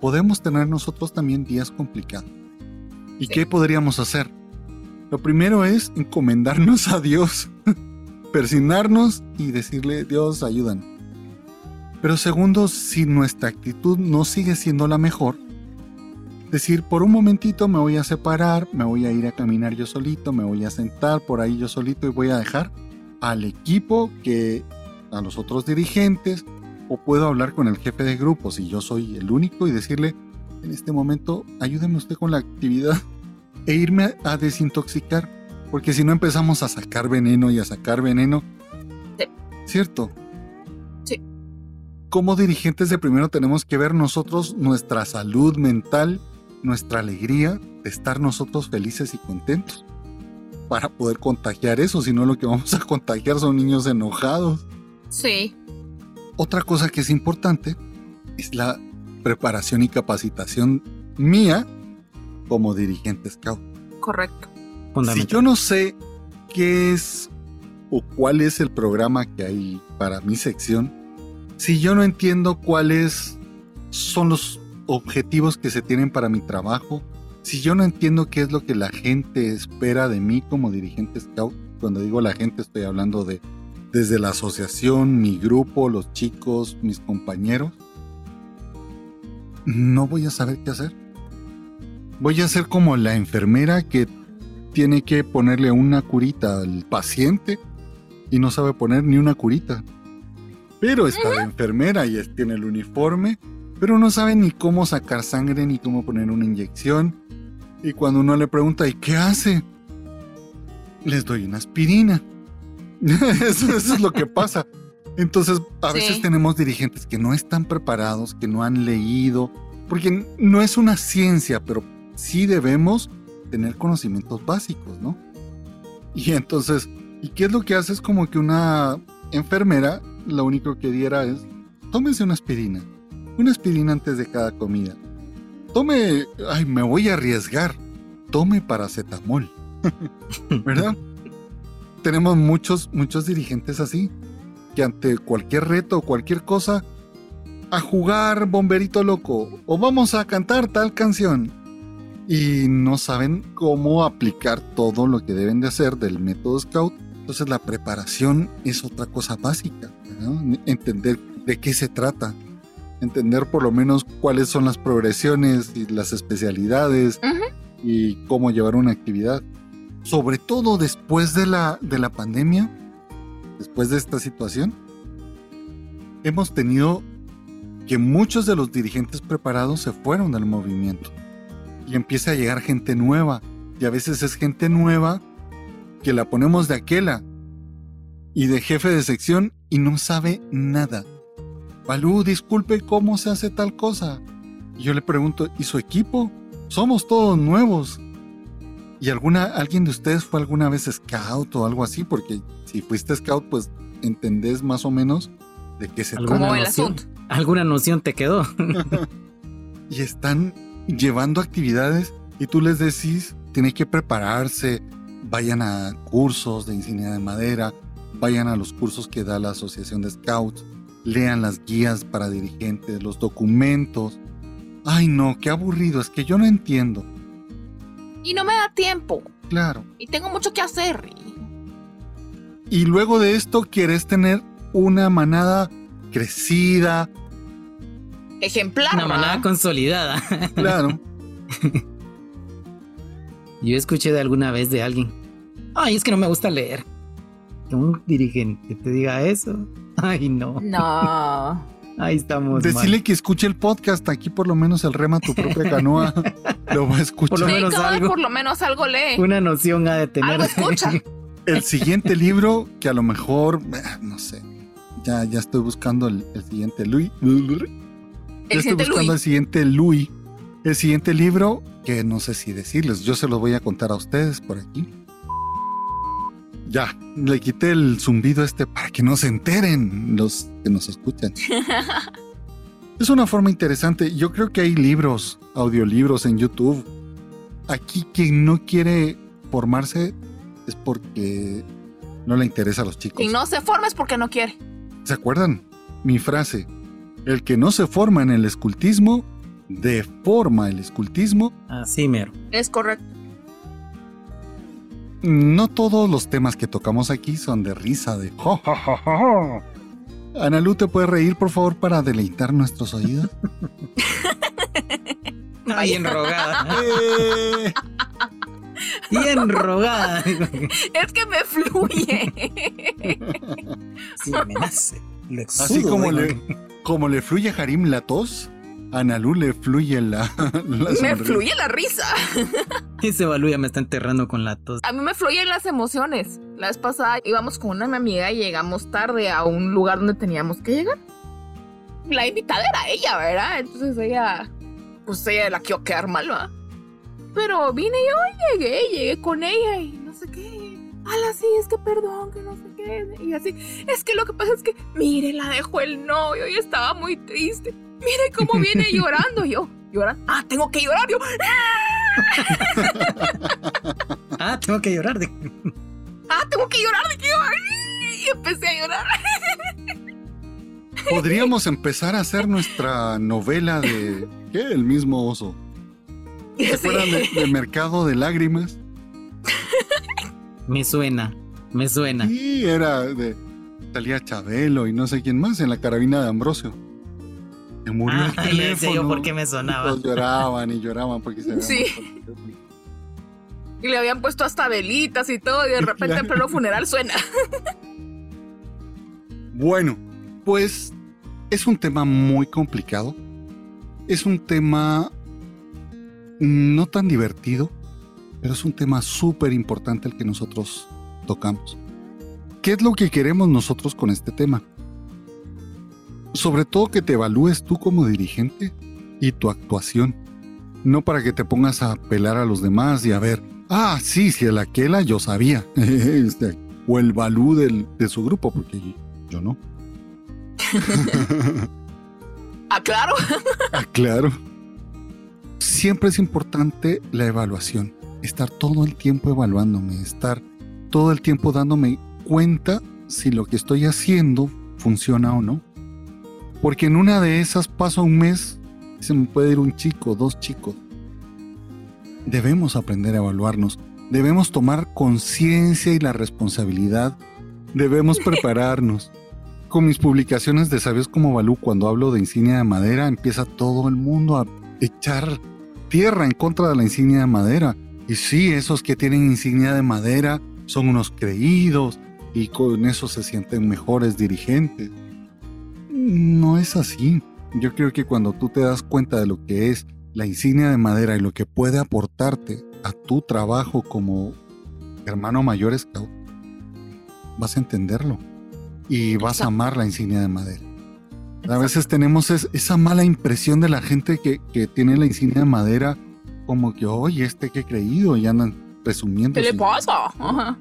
Podemos tener nosotros también días complicados. ¿Y Sí. qué podríamos hacer? Lo primero es encomendarnos a Dios, persignarnos y decirle, Dios, ayúdanos. Pero segundo, si nuestra actitud no sigue siendo la mejor, decir, por un momentito me voy a separar, me voy a ir a caminar yo solito, me voy a sentar por ahí yo solito y voy a dejar al equipo que a los otros dirigentes o puedo hablar con el jefe de grupo si yo soy el único y decirle, en este momento ayúdeme usted con la actividad e irme a, desintoxicar, porque si no empezamos a sacar veneno y a sacar veneno, Sí. ¿cierto? Sí. Como dirigentes de primero tenemos que ver nosotros nuestra salud mental, nuestra alegría de estar nosotros felices y contentos para poder contagiar eso, si no lo que vamos a contagiar son niños enojados. Sí. Otra cosa que es importante es la preparación y capacitación mía como dirigente scout. Correcto. Si yo no sé qué es o cuál es el programa que hay para mi sección, si yo no entiendo cuáles son los objetivos que se tienen para mi trabajo, si yo no entiendo qué es lo que la gente espera de mí como dirigente scout, cuando digo la gente estoy hablando de desde la asociación, mi grupo, los chicos, mis compañeros, no voy a saber qué hacer. Voy a ser como la enfermera que tiene que ponerle una curita al paciente y no sabe poner ni una curita. Pero está la enfermera y tiene el uniforme, pero no sabe ni cómo sacar sangre ni cómo poner una inyección. Y cuando uno le pregunta, ¿y qué hace? Les doy una aspirina. eso, eso es lo que pasa. Entonces, a Sí. veces tenemos dirigentes que no están preparados, que no han leído, porque no es una ciencia, pero sí debemos tener conocimientos básicos, ¿no? Y entonces, ¿y qué es lo que hace? Es como que una enfermera lo único que diera es, tómese una aspirina, una aspirina antes de cada comida. Tome, ay, me voy a arriesgar, tome paracetamol, ¿verdad? Tenemos muchos, muchos dirigentes así, que ante cualquier reto o cualquier cosa, a jugar bomberito loco, o vamos a cantar tal canción, y no saben cómo aplicar todo lo que deben de hacer del método Scout. Entonces la preparación es otra cosa básica, ¿no? entender de qué se trata, entender por lo menos cuáles son las progresiones y las especialidades Ujú. y cómo llevar una actividad. Sobre todo después de la, de la pandemia, después de esta situación, hemos tenido que muchos de los dirigentes preparados se fueron del movimiento y empieza a llegar gente nueva. Y a veces es gente nueva que la ponemos de aquela y de jefe de sección y no sabe nada. Balú, disculpe cómo se hace tal cosa. Y yo le pregunto, ¿y su equipo? Somos todos nuevos. ¿Y alguna, alguien de ustedes fue alguna vez scout o algo así? Porque si fuiste scout, pues entendés más o menos de qué se ¿Alguna Como el noción? asunto. ¿Alguna noción te quedó? y están llevando actividades y tú les decís, tienen que prepararse, vayan a cursos de ingeniería de madera, vayan a los cursos que da la Asociación de Scouts, lean las guías para dirigentes, los documentos. Ay no, qué aburrido, es que yo no entiendo. Y no me da tiempo. Claro. Y tengo mucho que hacer. Y- Y luego de esto quieres tener una manada crecida, Ejemplar. Una manada consolidada. claro. Yo escuché de alguna vez de alguien. Ay, es que no me gusta leer. que un dirigente te diga eso. Ay, no. No. Ahí estamos. Decirle que escuche el podcast. Aquí por lo menos el rema tu propia canoa lo va a escuchar. Por lo menos Sí, algo. por lo menos algo lee. Una noción ha de tener. Algo escucha. El siguiente libro, que a lo mejor, eh, no sé, ya, ya estoy buscando el, el siguiente Louis. El estoy buscando el siguiente Louis. El siguiente libro, que no sé si decirles, yo se los voy a contar a ustedes por aquí. Ya, le quité el zumbido este para que no se enteren los que nos escuchan. Es una forma interesante. Yo creo que hay libros, audiolibros en YouTube. Aquí quien no quiere formarse es porque no le interesa a los chicos. Y no se forma es porque no quiere. ¿Se acuerdan? Mi frase. El que no se forma en el escultismo, deforma el escultismo. Así mero. Es correcto. No todos los temas que tocamos aquí son de risa, de jo, jo, jo, jo, jo. Analu, ¿te puedes reír, por favor, para deleitar nuestros oídos? Ay, enrogada. Eh, Bien rogada. Es que me fluye. Sí, me nace. Lo Así como le, como le fluye a Harim la tos, a Analu le fluye la, la me fluye la risa. Ese balú ya me está enterrando con la tos. A mí me fluyen las emociones. La vez pasada íbamos con una amiga y llegamos tarde a un lugar donde teníamos que llegar. La invitada era ella, ¿verdad? Entonces ella, pues ella la quiero quedar mal, ¿va? Pero vine yo y llegué, llegué con ella y no sé qué. Ala, sí, es que perdón, que no sé Y así, es que lo que pasa es que, mire, la dejó el novio y estaba muy triste. Mire cómo viene llorando yo. Llorando. Ah, tengo que llorar yo. Ah, tengo que llorar. De... Ah, tengo que llorar de que yo. Y empecé a llorar. Podríamos empezar a hacer nuestra novela de... ¿Qué? El mismo oso. ¿Se acuerdan de, de Mercado de Lágrimas? Me suena, me suena. Sí, era de... Salía Chabelo y no sé quién más en la carabina de Ambrosio. Se murió Ah, el yo teléfono. por qué me sonaba. Todos lloraban y lloraban porque se Sí. el. Y le habían puesto hasta velitas y todo, y de repente Claro. en pleno funeral suena. Bueno, pues es un tema muy complicado. Es un tema no tan divertido, pero es un tema súper importante el que nosotros tocamos. ¿Qué es lo que queremos nosotros con este tema? Sobre todo que te evalúes tú como dirigente y tu actuación. No para que te pongas a pelar a los demás y a ver, ah, sí, si el aquela yo sabía. Este, o el balú del- de su grupo, porque yo no. Ah, claro. Ah. Siempre es importante la evaluación. Estar todo el tiempo evaluándome, estar todo el tiempo dándome cuenta si lo que estoy haciendo funciona o no. Porque en una de esas paso un mes, y se me puede ir un chico, dos chicos. Debemos aprender a evaluarnos. Debemos tomar conciencia y la responsabilidad. Debemos prepararnos. Con mis publicaciones de Sabios como Balú, cuando hablo de insignia de madera, empieza todo el mundo a echar tierra en contra de la insignia de madera. Y sí, esos que tienen insignia de madera son unos creídos y con eso se sienten mejores dirigentes. No es así. Yo creo que cuando tú te das cuenta de lo que es la insignia de madera y lo que puede aportarte a tu trabajo como hermano mayor scout, vas a entenderlo y vas a amar la insignia de madera. A veces tenemos es- esa mala impresión de la gente que, que tiene la insignia de madera como que, oye, este que creído y andan presumiendo. ¿Qué le pasa? Ajá.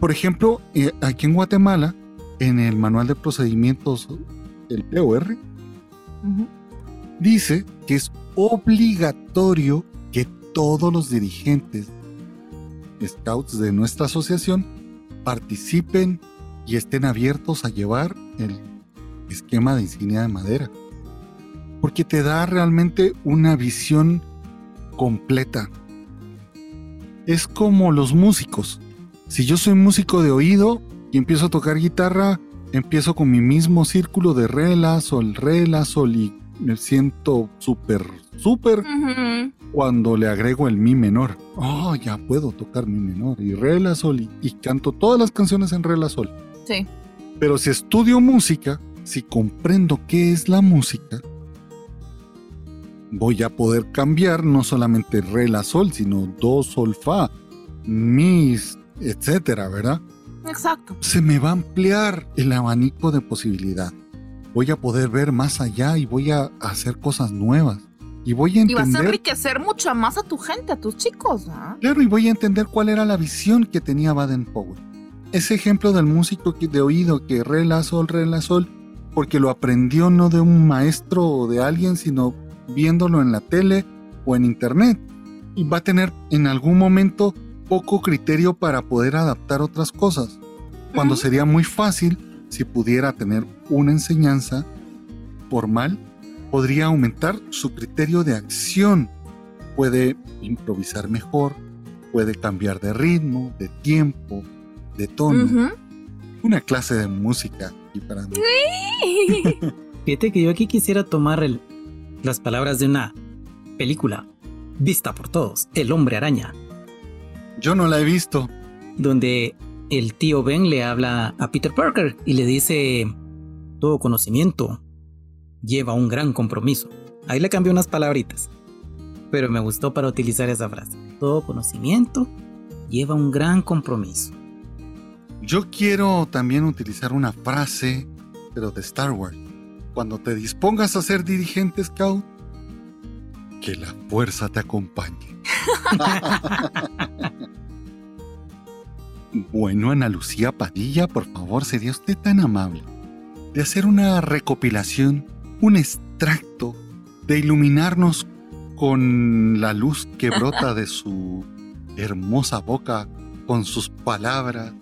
Por ejemplo, eh, aquí en Guatemala, en el manual de procedimientos, el POR, dice que es obligatorio que todos los dirigentes scouts de nuestra asociación participen y estén abiertos a llevar el esquema de insignia de madera. Porque te da realmente una visión completa. Es como los músicos. Si yo soy músico de oído y empiezo a tocar guitarra, empiezo con mi mismo círculo de re, la, sol, re, la, sol y me siento súper, súper. Cuando le agrego el mi menor. Oh, ya puedo tocar mi menor y re la sol y, y canto todas las canciones en re la sol. Sí. Pero si estudio música, si comprendo qué es la música, voy a poder cambiar no solamente re la sol, sino do sol fa, mis, etcétera, ¿verdad? Exacto. Se me va a ampliar el abanico de posibilidad. Voy a poder ver más allá y voy a hacer cosas nuevas. Y voy a Y vas a entender, enriquecer mucho más a tu gente, a tus chicos, ¿ah? claro, y voy a entender cuál era la visión que tenía Baden Powell. Ese ejemplo del músico de oído que re la sol, re la sol, porque lo aprendió no de un maestro o de alguien, sino viéndolo en la tele o en internet. Y va a tener en algún momento poco criterio para poder adaptar otras cosas, cuando sería muy fácil si pudiera tener una enseñanza formal, podría aumentar su criterio de acción, puede improvisar mejor, puede cambiar de ritmo, de tiempo, de tono. Una clase de música aquí para mí. Fíjate que yo aquí quisiera tomar el- las palabras de una película vista por todos, El hombre araña, Yo no la he visto. donde el tío Ben le habla a Peter Parker y le dice, todo conocimiento lleva un gran compromiso. Ahí le cambié unas palabritas, pero me gustó para utilizar esa frase. Todo conocimiento lleva un gran compromiso. Yo quiero también utilizar una frase, pero de Star Wars. Cuando te dispongas a ser dirigente scout, que la fuerza te acompañe. bueno, Ana Lucía Padilla, por favor, sería usted tan amable de hacer una recopilación, un extracto, de iluminarnos con la luz que brota de su hermosa boca, con sus palabras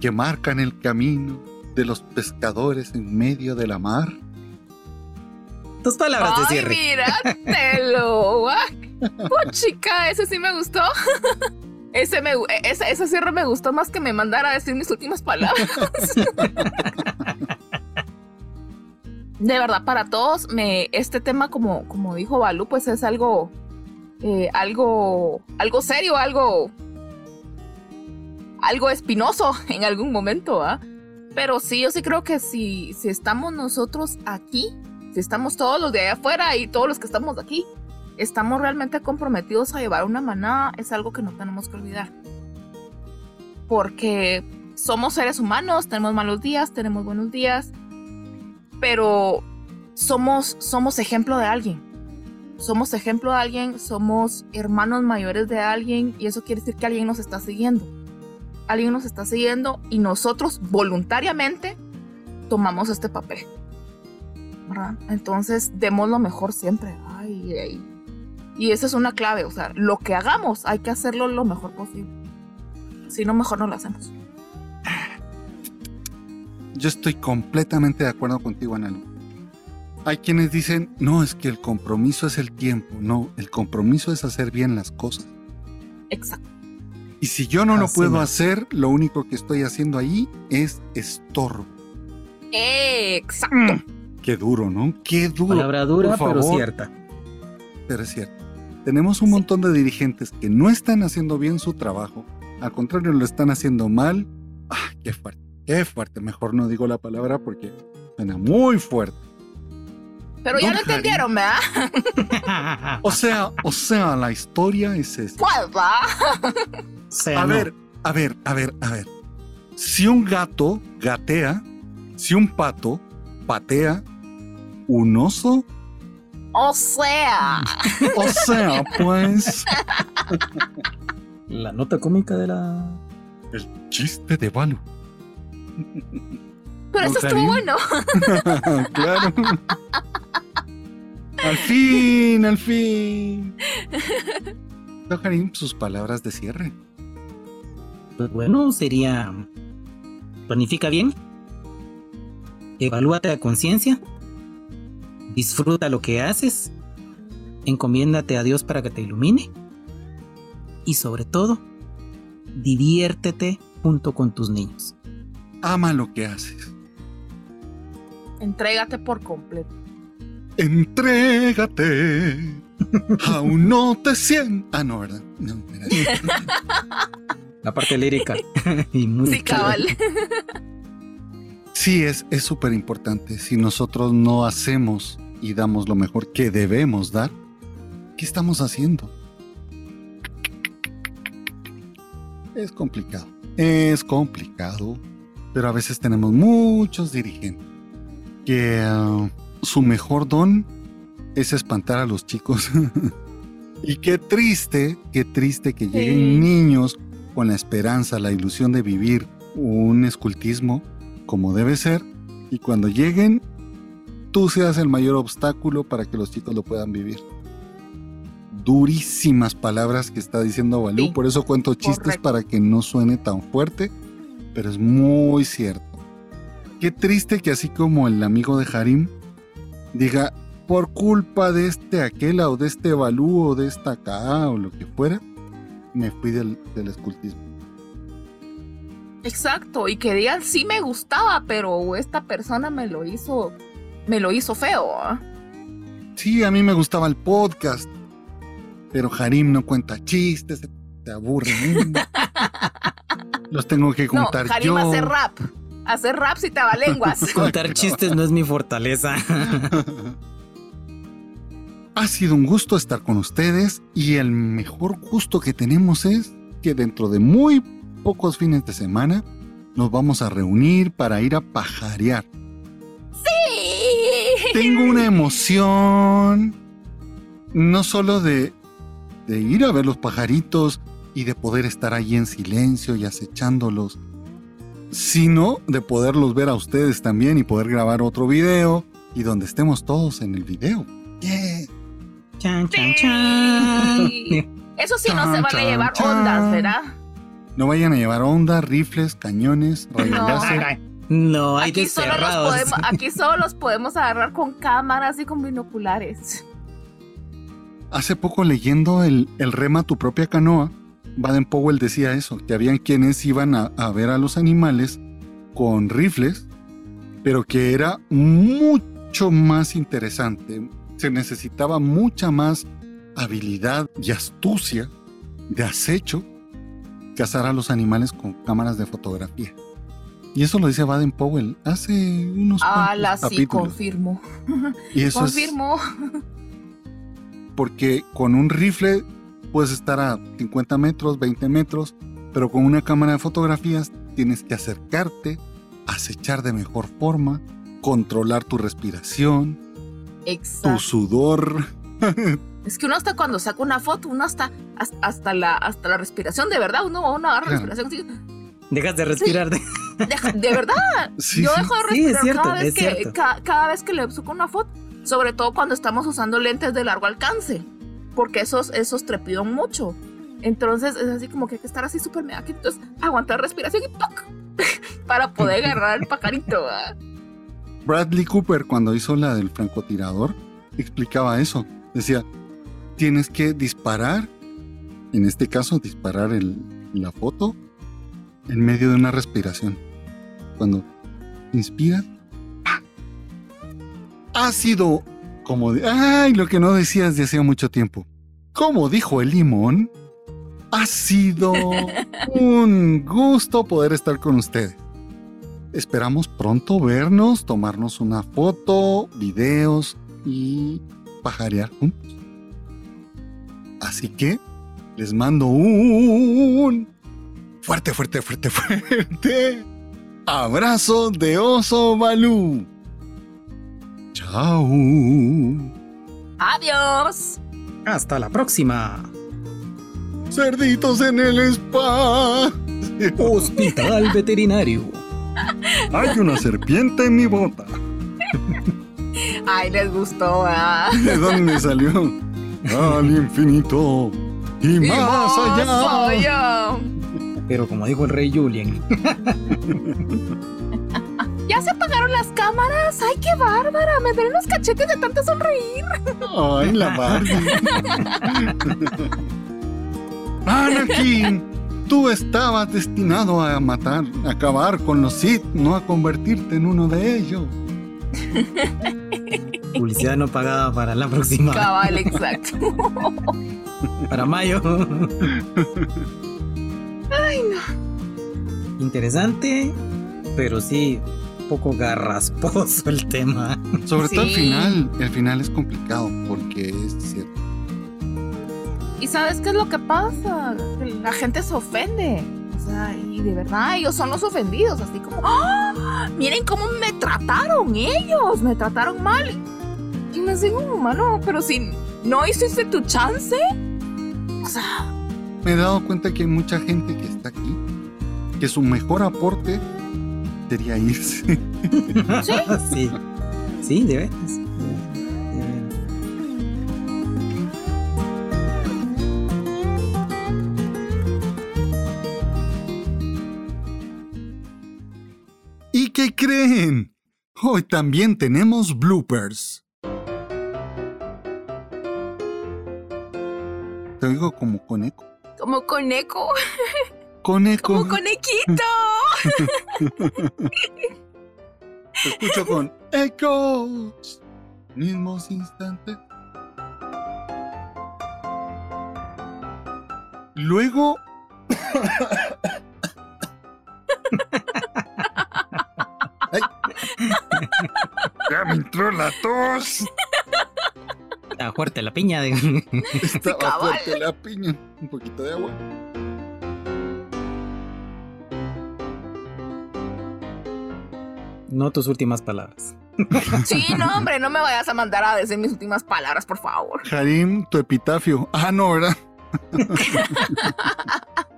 que marcan el camino de los pescadores en medio de la mar. Tus palabras de Ay, cierre. míratelo. chica, ese sí me gustó. Ese, me, ese, ese cierre me gustó más que me mandara a decir mis últimas palabras. De verdad, para todos, me, este tema, como, como dijo Balú, pues es algo, eh, algo, algo serio, algo, algo espinoso en algún momento, ¿ah? Pero sí, yo sí creo que si, si estamos nosotros aquí, estamos todos los de allá afuera y todos los que estamos aquí, estamos realmente comprometidos a llevar una manada, es algo que no tenemos que olvidar. Porque somos seres humanos, tenemos malos días, tenemos buenos días, pero somos, somos ejemplo de alguien. Somos ejemplo de alguien, somos hermanos mayores de alguien y eso quiere decir que alguien nos está siguiendo. Alguien nos está siguiendo y nosotros voluntariamente tomamos este papel. ¿Verdad? Entonces, demos lo mejor siempre. Ay, ay. Y esa es una clave, o sea, lo que hagamos hay que hacerlo lo mejor posible. Si no, mejor no lo hacemos. Yo estoy completamente de acuerdo contigo, Analu. Hay quienes dicen, no, es que el compromiso es el tiempo. No, el compromiso es hacer bien las cosas. Exacto. Y si yo no lo puedo hacer, lo único que estoy haciendo ahí es estorbo. Exacto. Qué duro, ¿no? Qué duro. Palabra dura, pero cierta. Pero es cierto. Tenemos un montón de dirigentes que no están haciendo bien su trabajo. Al contrario, lo están haciendo mal. Ah, qué fuerte. Qué fuerte. Mejor no digo la palabra porque suena muy fuerte. Pero ya lo Javi. entendieron, ¿verdad? O sea, o sea, la historia es esta. ¿Cuál va? O sea, A no. ver, a ver, a ver, a ver. Si un gato gatea, si un pato patea, un oso, O sea. o sea, pues La nota cómica de la. el chiste de Balu. Pero eso estuvo bueno. claro. Al fin, al fin. Karim, sus palabras de cierre. Pues bueno, sería. Planifica bien. Evalúate a conciencia. Disfruta lo que haces. Encomiéndate a Dios para que te ilumine. Y sobre todo, diviértete junto con tus niños. Ama lo que haces. Entrégate por completo. Entrégate. Aún no te siento. Ah, no, ¿verdad? No, La parte lírica y música. Sí, cabal. Sí, es súper importante. Si nosotros no hacemos y damos lo mejor que debemos dar, ¿qué estamos haciendo? Es complicado. Es complicado. Pero a veces tenemos muchos dirigentes que uh, su mejor don es espantar a los chicos. y qué triste, qué triste que lleguen niños con la esperanza, la ilusión de vivir un escultismo como debe ser. Y cuando lleguen, tú seas el mayor obstáculo para que los chicos lo puedan vivir. Durísimas palabras que está diciendo Balú, por eso cuento chistes para que no suene tan fuerte, pero es muy cierto. Qué triste que así como el amigo de Harim diga, por culpa de este aquela o de este Balú o de esta acá o lo que fuera, me fui del, del escultismo. Exacto, y que digan sí me gustaba, pero esta persona me lo hizo, me lo hizo feo. ¿ah? Sí, a mí me gustaba el podcast, pero Harim no cuenta chistes, te aburre. Los tengo que contar no, Harim hace rap, hacer rap si te va lenguas. Contar chistes no es mi fortaleza. ha sido un gusto estar con ustedes y el mejor gusto que tenemos es que dentro de muy pocos fines de semana nos vamos a reunir para ir a pajarear. Tengo una emoción, no solo de, de ir a ver los pajaritos y de poder estar ahí en silencio y acechándolos, sino de poderlos ver a ustedes también y poder grabar otro video y donde estemos todos en el video. Chan, chan, chan. Eso sí, no se van a llevar ondas, ¿verdad? No vayan a llevar ondas, rifles, cañones, rayos No. No, hay Aquí solo, los podemos, aquí solo los podemos agarrar con cámaras y con binoculares. Hace poco leyendo el, el Rema tu propia canoa, Baden Powell decía eso, que habían quienes iban a, a ver a los animales con rifles, pero que era mucho más interesante. Se necesitaba mucha más habilidad y astucia de acecho cazar a los animales con cámaras de fotografía. Y eso lo dice Baden Powell hace unos Ah, cuantos la sí, capítulos. confirmo. y eso es confirmo. porque con un rifle puedes estar a 50 metros, 20 metros, pero con una cámara de fotografías tienes que acercarte, acechar de mejor forma, controlar tu respiración, tu Exacto. sudor. Es que uno hasta cuando saca una foto, uno hasta, hasta, hasta la, hasta la respiración, de verdad, uno, uno agarra Claro. respiración así, Dejas de respirar. de- deja- de verdad. Sí, Yo dejo de respirar cierto, cada, vez que, ca- cada vez que le saco una foto, sobre todo cuando estamos usando lentes de largo alcance, porque esos, esos trepidan mucho. Entonces es así como que hay que estar así súper mega entonces aguantar respiración y ¡toc! para poder agarrar el pajarito. ¿verdad? Bradley Cooper, cuando hizo la del francotirador, explicaba eso. Decía, tienes que disparar, en este caso disparar el- la foto, en medio de una respiración. Cuando inspiras, ¡pa! ha sido como de, ay, lo que no decías de hacía mucho tiempo. Como dijo el limón, ha sido un gusto poder estar con ustedes. Esperamos pronto vernos, tomarnos una foto, videos y pajarear juntos. Así que les mando un fuerte, fuerte, fuerte, fuerte abrazo de oso Balú. Chao. Adiós. Hasta la próxima. Cerditos en el spa. Hospital Veterinario. Hay una serpiente en mi bota. Ay, les gustó, ¿verdad? ¿De dónde salió? Al infinito y, Y más allá. allá. Pero como dijo el rey Julian, ¿Ya se apagaron las cámaras? ¡Ay, qué bárbara! Me duelen los cachetes de tanto sonreír. Ay, la Barbie. Anakin, tú estabas destinado a matar, a acabar con los Sith, no a convertirte en uno de ellos. Publicidad no pagada para la próxima. Cabal, exacto. para mayo. Ay, no. Interesante, pero sí un poco garrasposo el tema. Sobre todo el final. El final es complicado porque es cierto. ¿Y sabes qué es lo que pasa? La gente se ofende. O sea, y de verdad ellos son los ofendidos. Así como, ¡Ah! Miren cómo me trataron ellos. Me trataron mal. Y me digo, mano, pero si no hiciste tu chance. O sea, Me he dado cuenta que hay mucha gente que está aquí que su mejor aporte sería irse. Sí. sí. Sí, de veras. ¿Y qué creen? Hoy también tenemos bloopers. Te oigo como con eco. Como coneco. Con eco. Como conequito. Te escucho con ecos. Mismos instantes. Luego. Ay. Ya me entró la tos. Está fuerte la piña. De... Estaba Cabal. fuerte la piña. Un poquito de agua. No tus últimas palabras. Sí, no, hombre, no me vayas a mandar a decir mis últimas palabras, por favor. Harim, tu epitafio. Ah, no, ¿verdad?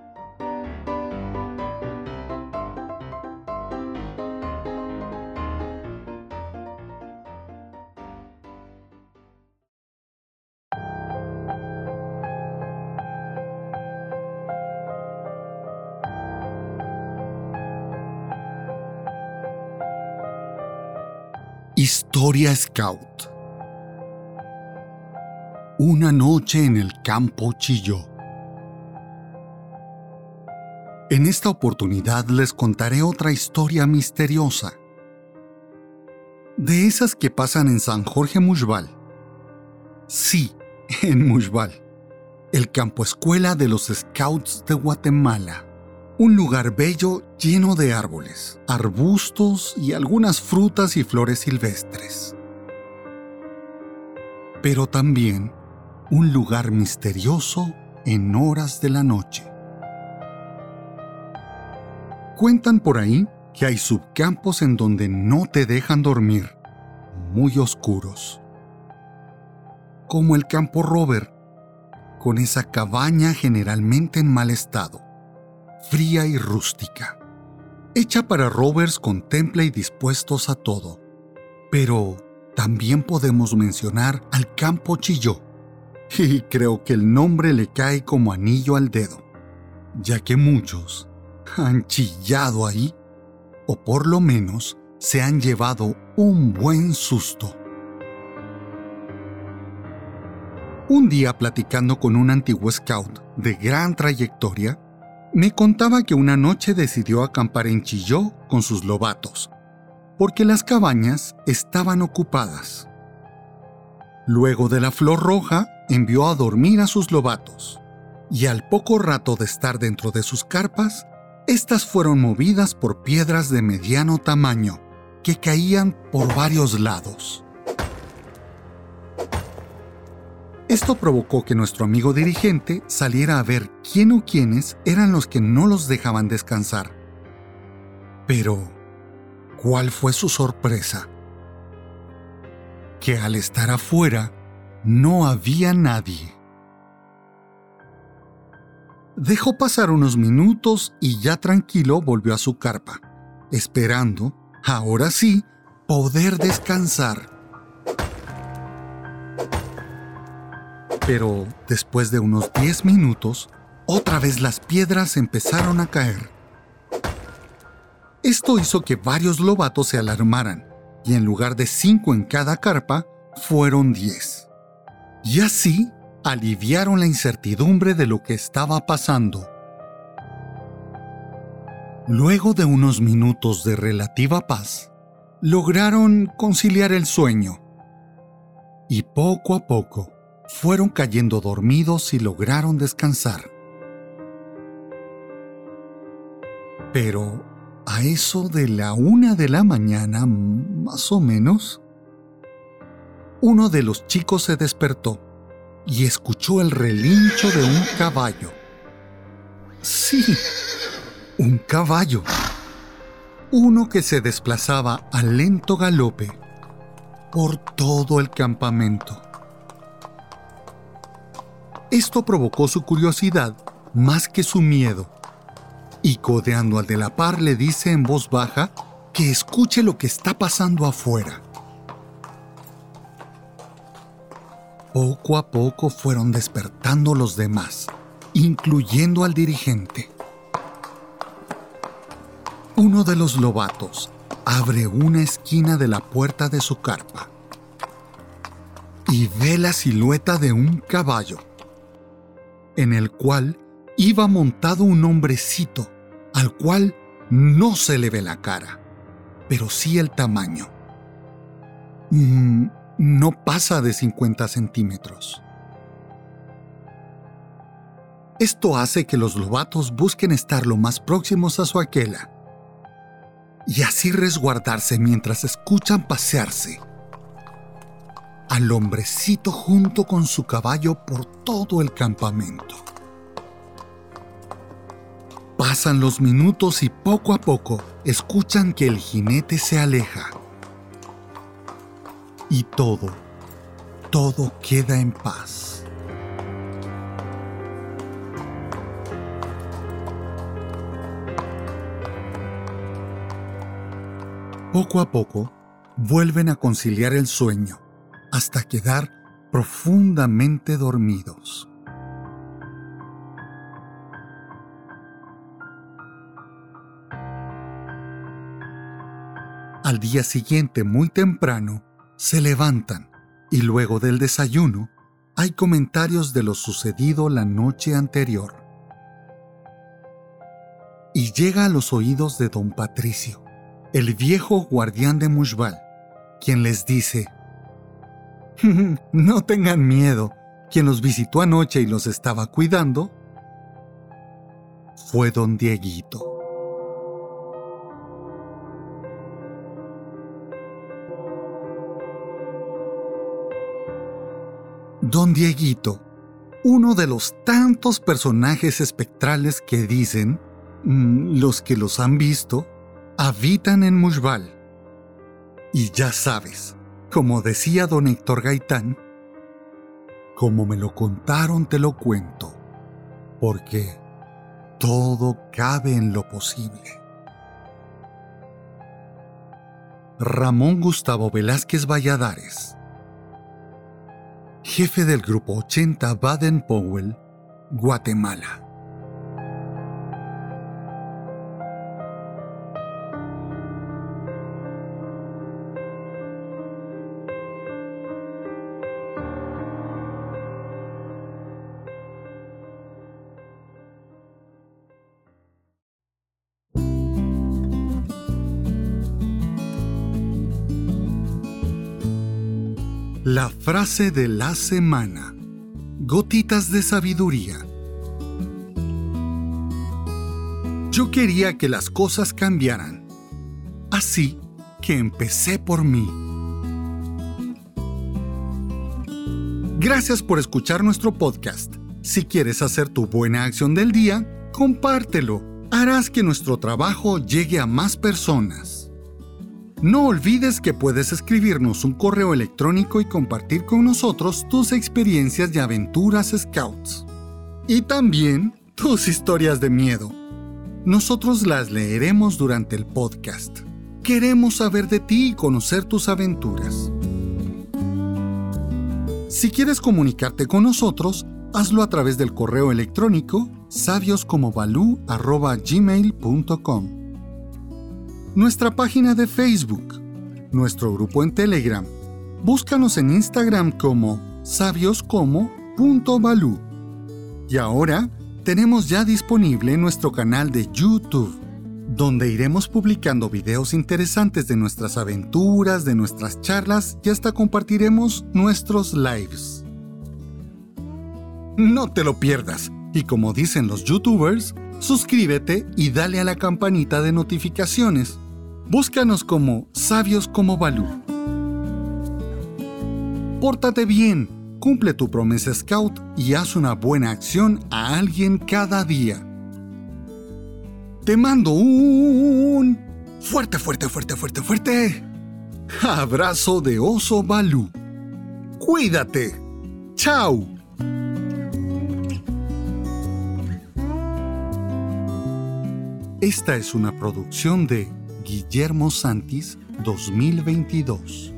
Historia Scout. Una noche en el campo Chilló. En esta oportunidad les contaré otra historia misteriosa. De esas que pasan en San Jorge Mushbal. Sí, en Mushbal, el campo escuela de los Scouts de Guatemala. Un lugar bello lleno de árboles, arbustos y algunas frutas y flores silvestres. Pero también un lugar misterioso en horas de la noche. Cuentan por ahí que hay subcampos en donde no te dejan dormir, muy oscuros. Como el campo Robert, con esa cabaña generalmente en mal estado, fría y rústica. Hecha para rovers con temple y dispuestos a todo. Pero también podemos mencionar al campo Chilló, y creo que el nombre le cae como anillo al dedo, ya que muchos han chillado ahí, o por lo menos se han llevado un buen susto. Un día platicando con un antiguo scout de gran trayectoria, me contaba que una noche decidió acampar en Chilló con sus lobatos, porque las cabañas estaban ocupadas. Luego de la flor roja, envió a dormir a sus lobatos, y al poco rato de estar dentro de sus carpas, estas fueron movidas por piedras de mediano tamaño que caían por varios lados. Esto provocó que nuestro amigo dirigente saliera a ver quién o quiénes eran los que no los dejaban descansar. Pero, ¿cuál fue su sorpresa? Que al estar afuera, no había nadie. Dejó pasar unos minutos y ya tranquilo volvió a su carpa, esperando, ahora sí, poder descansar. Pero después de unos 10 minutos, otra vez las piedras empezaron a caer. Esto hizo que varios lobatos se alarmaran, y en lugar de 5 en cada carpa, fueron 10. Y así aliviaron la incertidumbre de lo que estaba pasando. Luego de unos minutos de relativa paz, lograron conciliar el sueño y poco a poco fueron cayendo dormidos y lograron descansar. Pero a eso de la una de la mañana, más o menos, uno de los chicos se despertó y escuchó el relincho de un caballo. Sí, un caballo. Uno que se desplazaba a lento galope por todo el campamento. Esto provocó su curiosidad más que su miedo, y codeando al de la par le dice en voz baja que escuche lo que está pasando afuera. Poco a poco fueron despertando los demás, incluyendo al dirigente. Uno de los lobatos abre una esquina de la puerta de su carpa y ve la silueta de un caballo, en el cual iba montado un hombrecito al cual no se le ve la cara, pero sí el tamaño. Mm, no pasa de 50 centímetros. Esto hace que los lobatos busquen estar lo más próximos a su aquela y así resguardarse mientras escuchan pasearse al hombrecito junto con su caballo por todo el campamento. Pasan los minutos y poco a poco escuchan que el jinete se aleja. Y todo, todo queda en paz. Poco a poco, vuelven a conciliar el sueño hasta quedar profundamente dormidos. Al día siguiente, muy temprano, se levantan y luego del desayuno hay comentarios de lo sucedido la noche anterior. Y llega a los oídos de don Patricio el viejo guardián de Mushbal, quien les dice, No tengan miedo, quien los visitó anoche y los estaba cuidando fue don Dieguito. Don Dieguito, uno de los tantos personajes espectrales que dicen, mm, los que los han visto, habitan en Mushbal. Y ya sabes, como decía don Héctor Gaitán, como me lo contaron te lo cuento, porque todo cabe en lo posible. Ramón Gustavo Velázquez Valladares, jefe del Grupo 80 Baden Powell, Guatemala. La frase de la semana. Gotitas de sabiduría. Yo quería que las cosas cambiaran. Así que empecé por mí. Gracias por escuchar nuestro podcast. Si quieres hacer tu buena acción del día, compártelo. Harás que nuestro trabajo llegue a más personas. No olvides que puedes escribirnos un correo electrónico y compartir con nosotros tus experiencias y aventuras Scouts. Y también tus historias de miedo. Nosotros las leeremos durante el podcast. Queremos saber de ti y conocer tus aventuras. Si quieres comunicarte con nosotros, hazlo a través del correo electrónico sabioscomobalú.gmail.com nuestra página de Facebook, nuestro grupo en Telegram. Búscanos en Instagram como sabioscomo.balú. Y ahora tenemos ya disponible nuestro canal de YouTube. donde iremos publicando videos interesantes de nuestras aventuras, de nuestras charlas y hasta compartiremos nuestros lives. No te lo pierdas, y como dicen los youtubers, suscríbete y dale a la campanita de notificaciones. Búscanos como Sabios como Balú. Pórtate bien, cumple tu promesa Scout y haz una buena acción a alguien cada día. Te mando un fuerte, fuerte, fuerte, fuerte, fuerte abrazo de oso Balú. Cuídate. Chao. Esta es una producción de Guillermo Santis 2022.